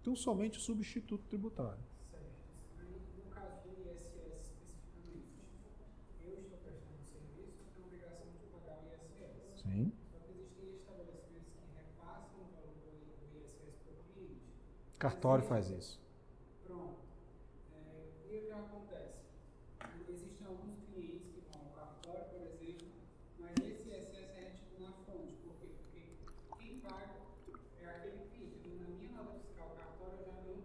Então, somente o substituto tributário. Certo. No caso do ISS especificamente, eu estou prestando um serviço, eu tenho a obrigação de pagar o ISS. Sim. Só que existem estabelecimentos que repassam o valor do do ISS para o cliente. Cartório faz isso. Pronto. É, e o que acontece? Existem alguns clientes que vão ao cartório, por exemplo, mas esse ISS é retido na fonte. Por quê? Porque quem paga é aquele cliente. Na minha nota fiscal cartório, eu já não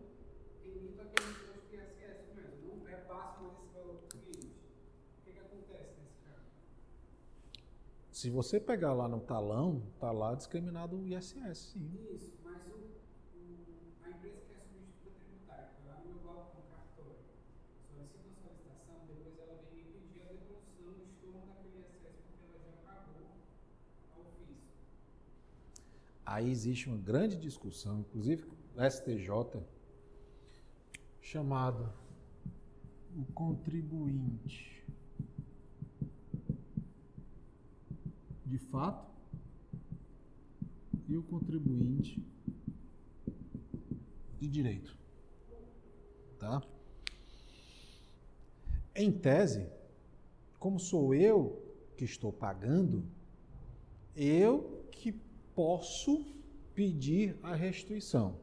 emito aquele imposto de ISS mesmo. Não repasso mais esse valor para o cliente. O que, que acontece nesse caso? Se você pegar lá no talão, tá lá discriminado o ISS, sim. Isso, mas o, o- a empresa que é substituta tributária, foi lá no meu balcão cartório, solicita uma solicitação, depois ela vem me pedir a devolução do estorno daquele excesso porque ela já pagou ao fisco. Aí existe uma grande discussão, inclusive STJ, chamado o contribuinte de fato e o contribuinte de direito. Tá? Em tese, como sou eu que estou pagando, eu que posso pedir a restituição.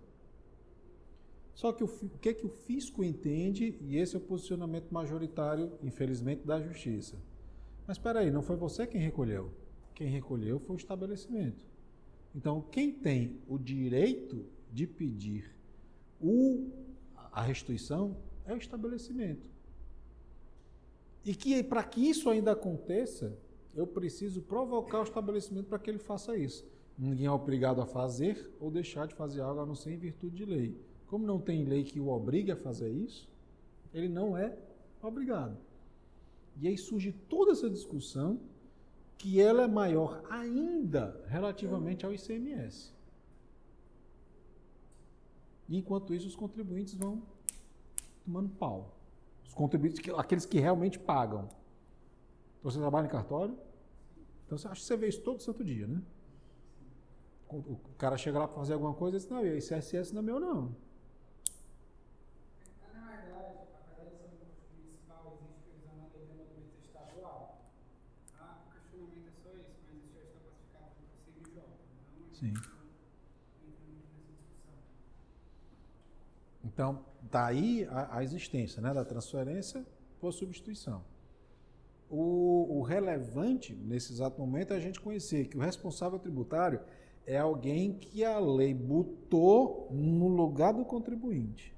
Só que o, o que, que o fisco entende, e esse é o posicionamento majoritário, infelizmente, da justiça. Mas espera aí, não foi você quem recolheu. Quem recolheu foi o estabelecimento. Então, quem tem o direito de pedir o, a restituição é o estabelecimento. E que para que isso ainda aconteça, eu preciso provocar o estabelecimento para que ele faça isso. Ninguém é obrigado a fazer ou deixar de fazer algo a não ser em virtude de lei. Como não tem lei que o obrigue a fazer isso, ele não é obrigado. E aí surge toda essa discussão que ela é maior ainda relativamente ao ICMS. E enquanto isso, os contribuintes vão tomando pau. Os contribuintes, que- aqueles que realmente pagam. Então, você trabalha em cartório? Então, você acha que você vê isso todo santo dia, né? O cara chega lá para fazer alguma coisa e diz, não, esse SS não é meu, não. Sim. Então, daí a, a existência né, da transferência por substituição. O, o relevante nesse exato momento é a gente conhecer que o responsável tributário é alguém que a lei botou no lugar do contribuinte,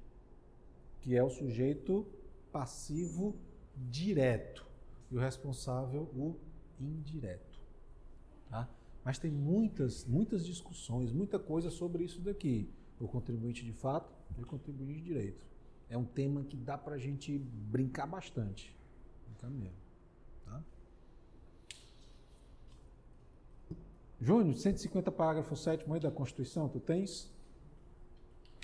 que é o sujeito passivo direto e o responsável o indireto. Tá? Mas tem muitas, muitas discussões, muita coisa sobre isso daqui. O contribuinte de fato e o contribuinte de direito. É um tema que dá para a gente brincar bastante. Brincar mesmo. Tá? Júnior, 150 parágrafo 7 aí da Constituição, tu tens?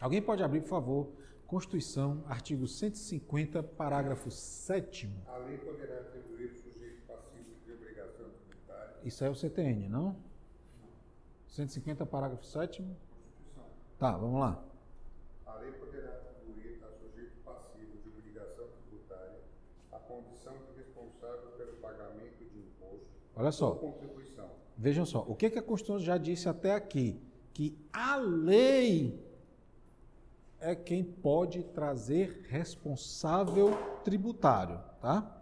Alguém pode abrir, por favor? Constituição, artigo 150, parágrafo 7 A lei poderá atribuir o sujeito passivo de obrigação tributária. Isso é o CTN, não? 150, parágrafo 7 Constituição. Tá, vamos lá. A lei poderá atribuir a sujeito passivo de obrigação tributária a condição de responsável pelo pagamento de imposto Olha só. contribuição. Vejam só, o que, que a Constituição já disse até aqui? Que a lei é quem pode trazer responsável tributário, tá?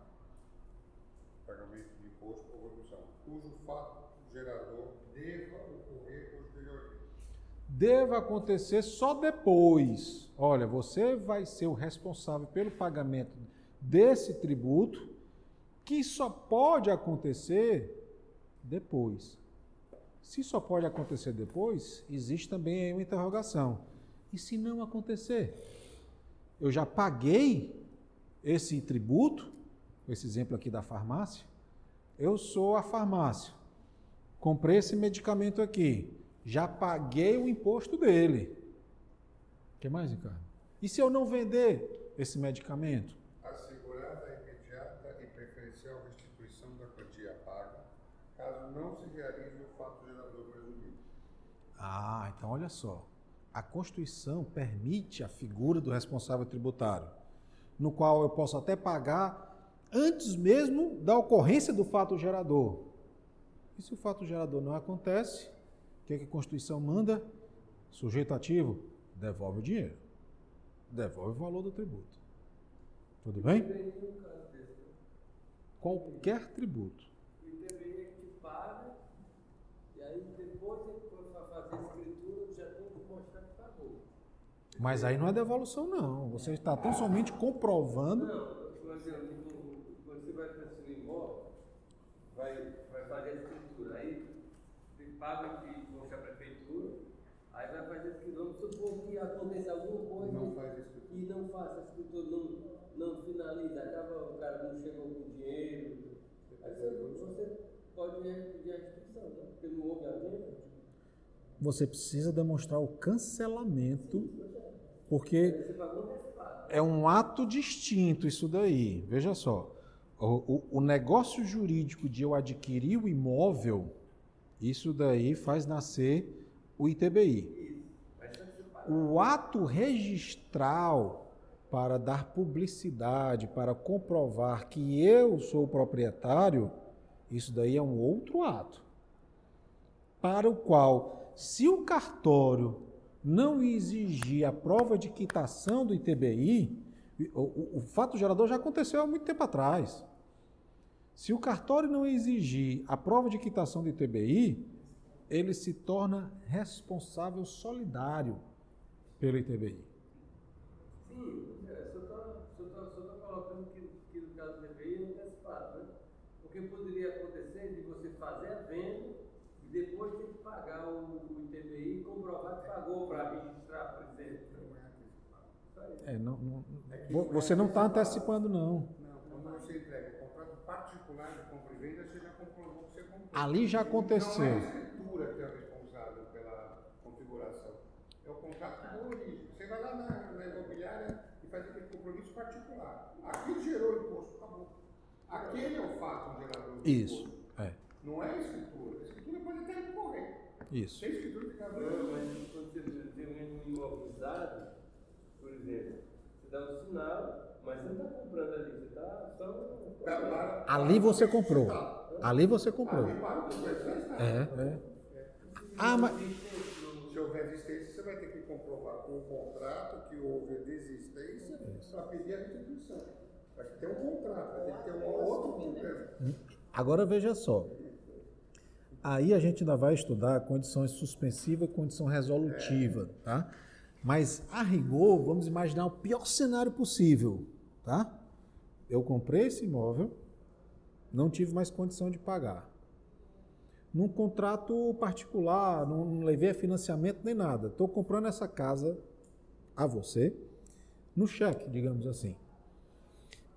Pagamento de imposto ou contribuição, cujo fato gerador deva ocorrer posteriormente. Deva acontecer só depois. Olha, você vai ser o responsável pelo pagamento desse tributo, que só pode acontecer depois. Se só pode acontecer depois, existe também uma interrogação. E se não acontecer? Eu já paguei esse tributo, esse exemplo aqui da farmácia. Eu sou a farmácia. Comprei esse medicamento aqui. Já paguei o imposto dele. O que mais, Ricardo? E se eu não vender esse medicamento? Assegurada imediata e preferencial restituição da quantia paga, caso não se realize o fato gerador presumido. Ah, então olha só. A Constituição permite a figura do responsável tributário, no qual eu posso até pagar antes mesmo da ocorrência do fato gerador. E se o fato gerador não acontece, o que, é que a Constituição manda? Sujeito ativo, devolve o dinheiro. Devolve o valor do tributo. Tudo bem? Né? Qualquer tributo. E também é que paga, e aí depois ele for fa- fazer a escritura, já tem que mostrar que pagou. Mas aí não é devolução, não. Você está tão somente comprovando. Não, por exemplo, quando você vai transferir imóvel, vai, vai fazer a escritura, aí você paga que mostra a prefeitura, aí vai fazer a escritura. Vamos supor que aconteça alguma coisa Não e não faça a escritura, não, não finaliza, acaba o cara não chegou com dinheiro. Aí você, você pode pedir a restituição, né? Porque não houve a venda. Você precisa demonstrar o cancelamento, porque pagou antecipado. é um ato distinto isso daí. Veja só, o, o- o negócio jurídico de eu adquirir o imóvel, isso daí faz nascer o ITBI. O ato registral para dar publicidade, para comprovar que eu sou o proprietário, isso daí é um outro ato. Para o qual, se o cartório não exigir a prova de quitação do ITBI, o, o- o fato gerador já aconteceu há muito tempo atrás. Se o cartório não exigir a prova de quitação do ITBI, ele se torna responsável solidário pelo ITBI. Sim, é, só estou colocando que, que no caso do DPI é antecipado, né? Porque poderia acontecer de você fazer a venda e depois ter que pagar o, o ITBI e comprovar que pagou para registrar, por exemplo. Não é. É, não- não- vo- você não está antecipando, não. Não, quando você entrega um contrato particular de compra e venda, você já comprovou que você comprou. Ali já Não aconteceu. é a escritura que é o responsável pela configuração. É o contrato de origem. Você vai lá na, na imobiliária e faz aquele compromisso particular. Aquilo gerou imposto, acabou. Aquele é o fato gerador do Isso, imposto. é, Não é a escritura. A escritura pode até incorrer. Isso. Sem escritura fica Não, mas quando você tem um imóvel usado, por exemplo, você dá um sinal, mas você não está comprando ali, você está só. Tá lá- Ali você comprou. Ali você comprou. É, é. Ah, mas. Se houver desistência, você vai ter que comprovar com o contrato que houve desistência para pedir a restituição. Vai ter que ter um contrato, vai ter que ter um outro problema. Agora veja só. Aí a gente ainda vai estudar condições suspensiva e condição resolutiva, tá? Mas a rigor, vamos imaginar o pior cenário possível, tá? Eu comprei esse imóvel, não tive mais condição de pagar. Num contrato particular, não levei a financiamento nem nada. Estou comprando essa casa a você no cheque, digamos assim.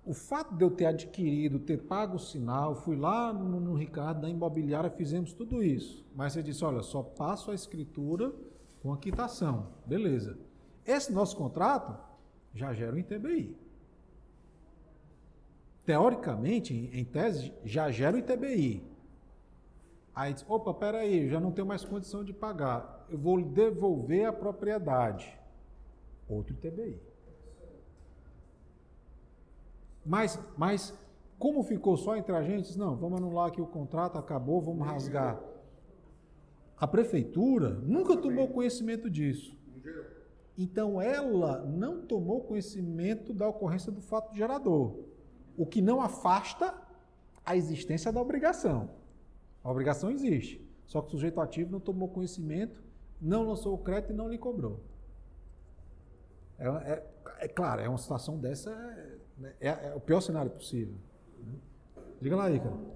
O fato de eu ter adquirido, ter pago o sinal, fui lá no, no Ricardo da imobiliária, fizemos tudo isso. Mas você disse: olha, só passo a escritura com a quitação. Beleza. Esse nosso contrato já gera um ITBI. Teoricamente, em tese, já gera o ITBI. Aí diz, opa, peraí, já não tenho mais condição de pagar. Eu vou devolver a propriedade. Outro ITBI. Mas, mas como ficou só entre a gente, não, vamos anular aqui o contrato, acabou, vamos rasgar. A prefeitura nunca tomou conhecimento disso. Então ela não tomou conhecimento da ocorrência do fato gerador, o que não afasta a existência da obrigação. A obrigação existe, só que o sujeito ativo não tomou conhecimento, não lançou o crédito e não lhe cobrou. É, é, é claro, é uma situação dessa, é, é, é o pior cenário possível. Né? Diga lá aí, cara.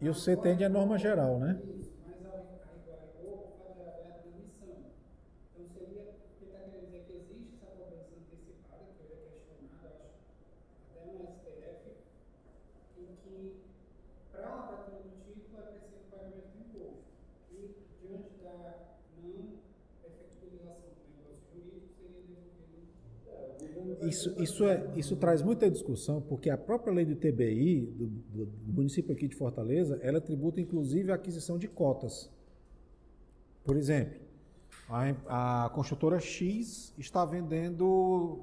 E o CTN é norma geral, né? Isso, mas ao rigor, o fato é a transmissão. Então seria, ele está querendo dizer que existe essa cobrança antecipada, que eu ia questionar, eu acho, até no STF, em que para a abertura do título é preciso o pagamento do imposto. E diante da não efetivização do negócio jurídico, seria devolvido. Isso, isso, é, isso traz muita discussão, porque a própria lei do TBI, do, do, município aqui de Fortaleza, ela tributa inclusive a aquisição de cotas. Por exemplo, a, a construtora X está vendendo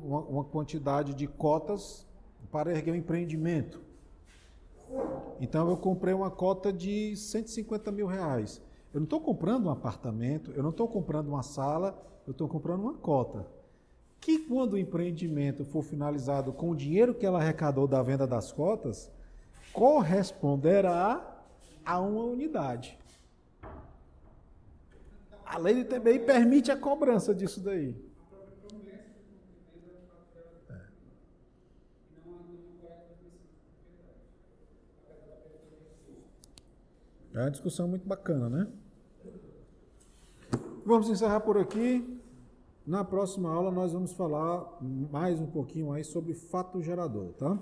uma, uma quantidade de cotas para erguer um empreendimento. Então eu comprei uma cota de 150 mil reais. Eu não estou comprando um apartamento, eu não estou comprando uma sala, eu estou comprando uma cota que quando o empreendimento for finalizado com o dinheiro que ela arrecadou da venda das cotas, corresponderá a uma unidade. A lei do TBI permite a cobrança disso daí. É uma discussão muito bacana, né? Vamos encerrar por aqui. Na próxima aula nós vamos falar mais um pouquinho aí sobre fato gerador, tá?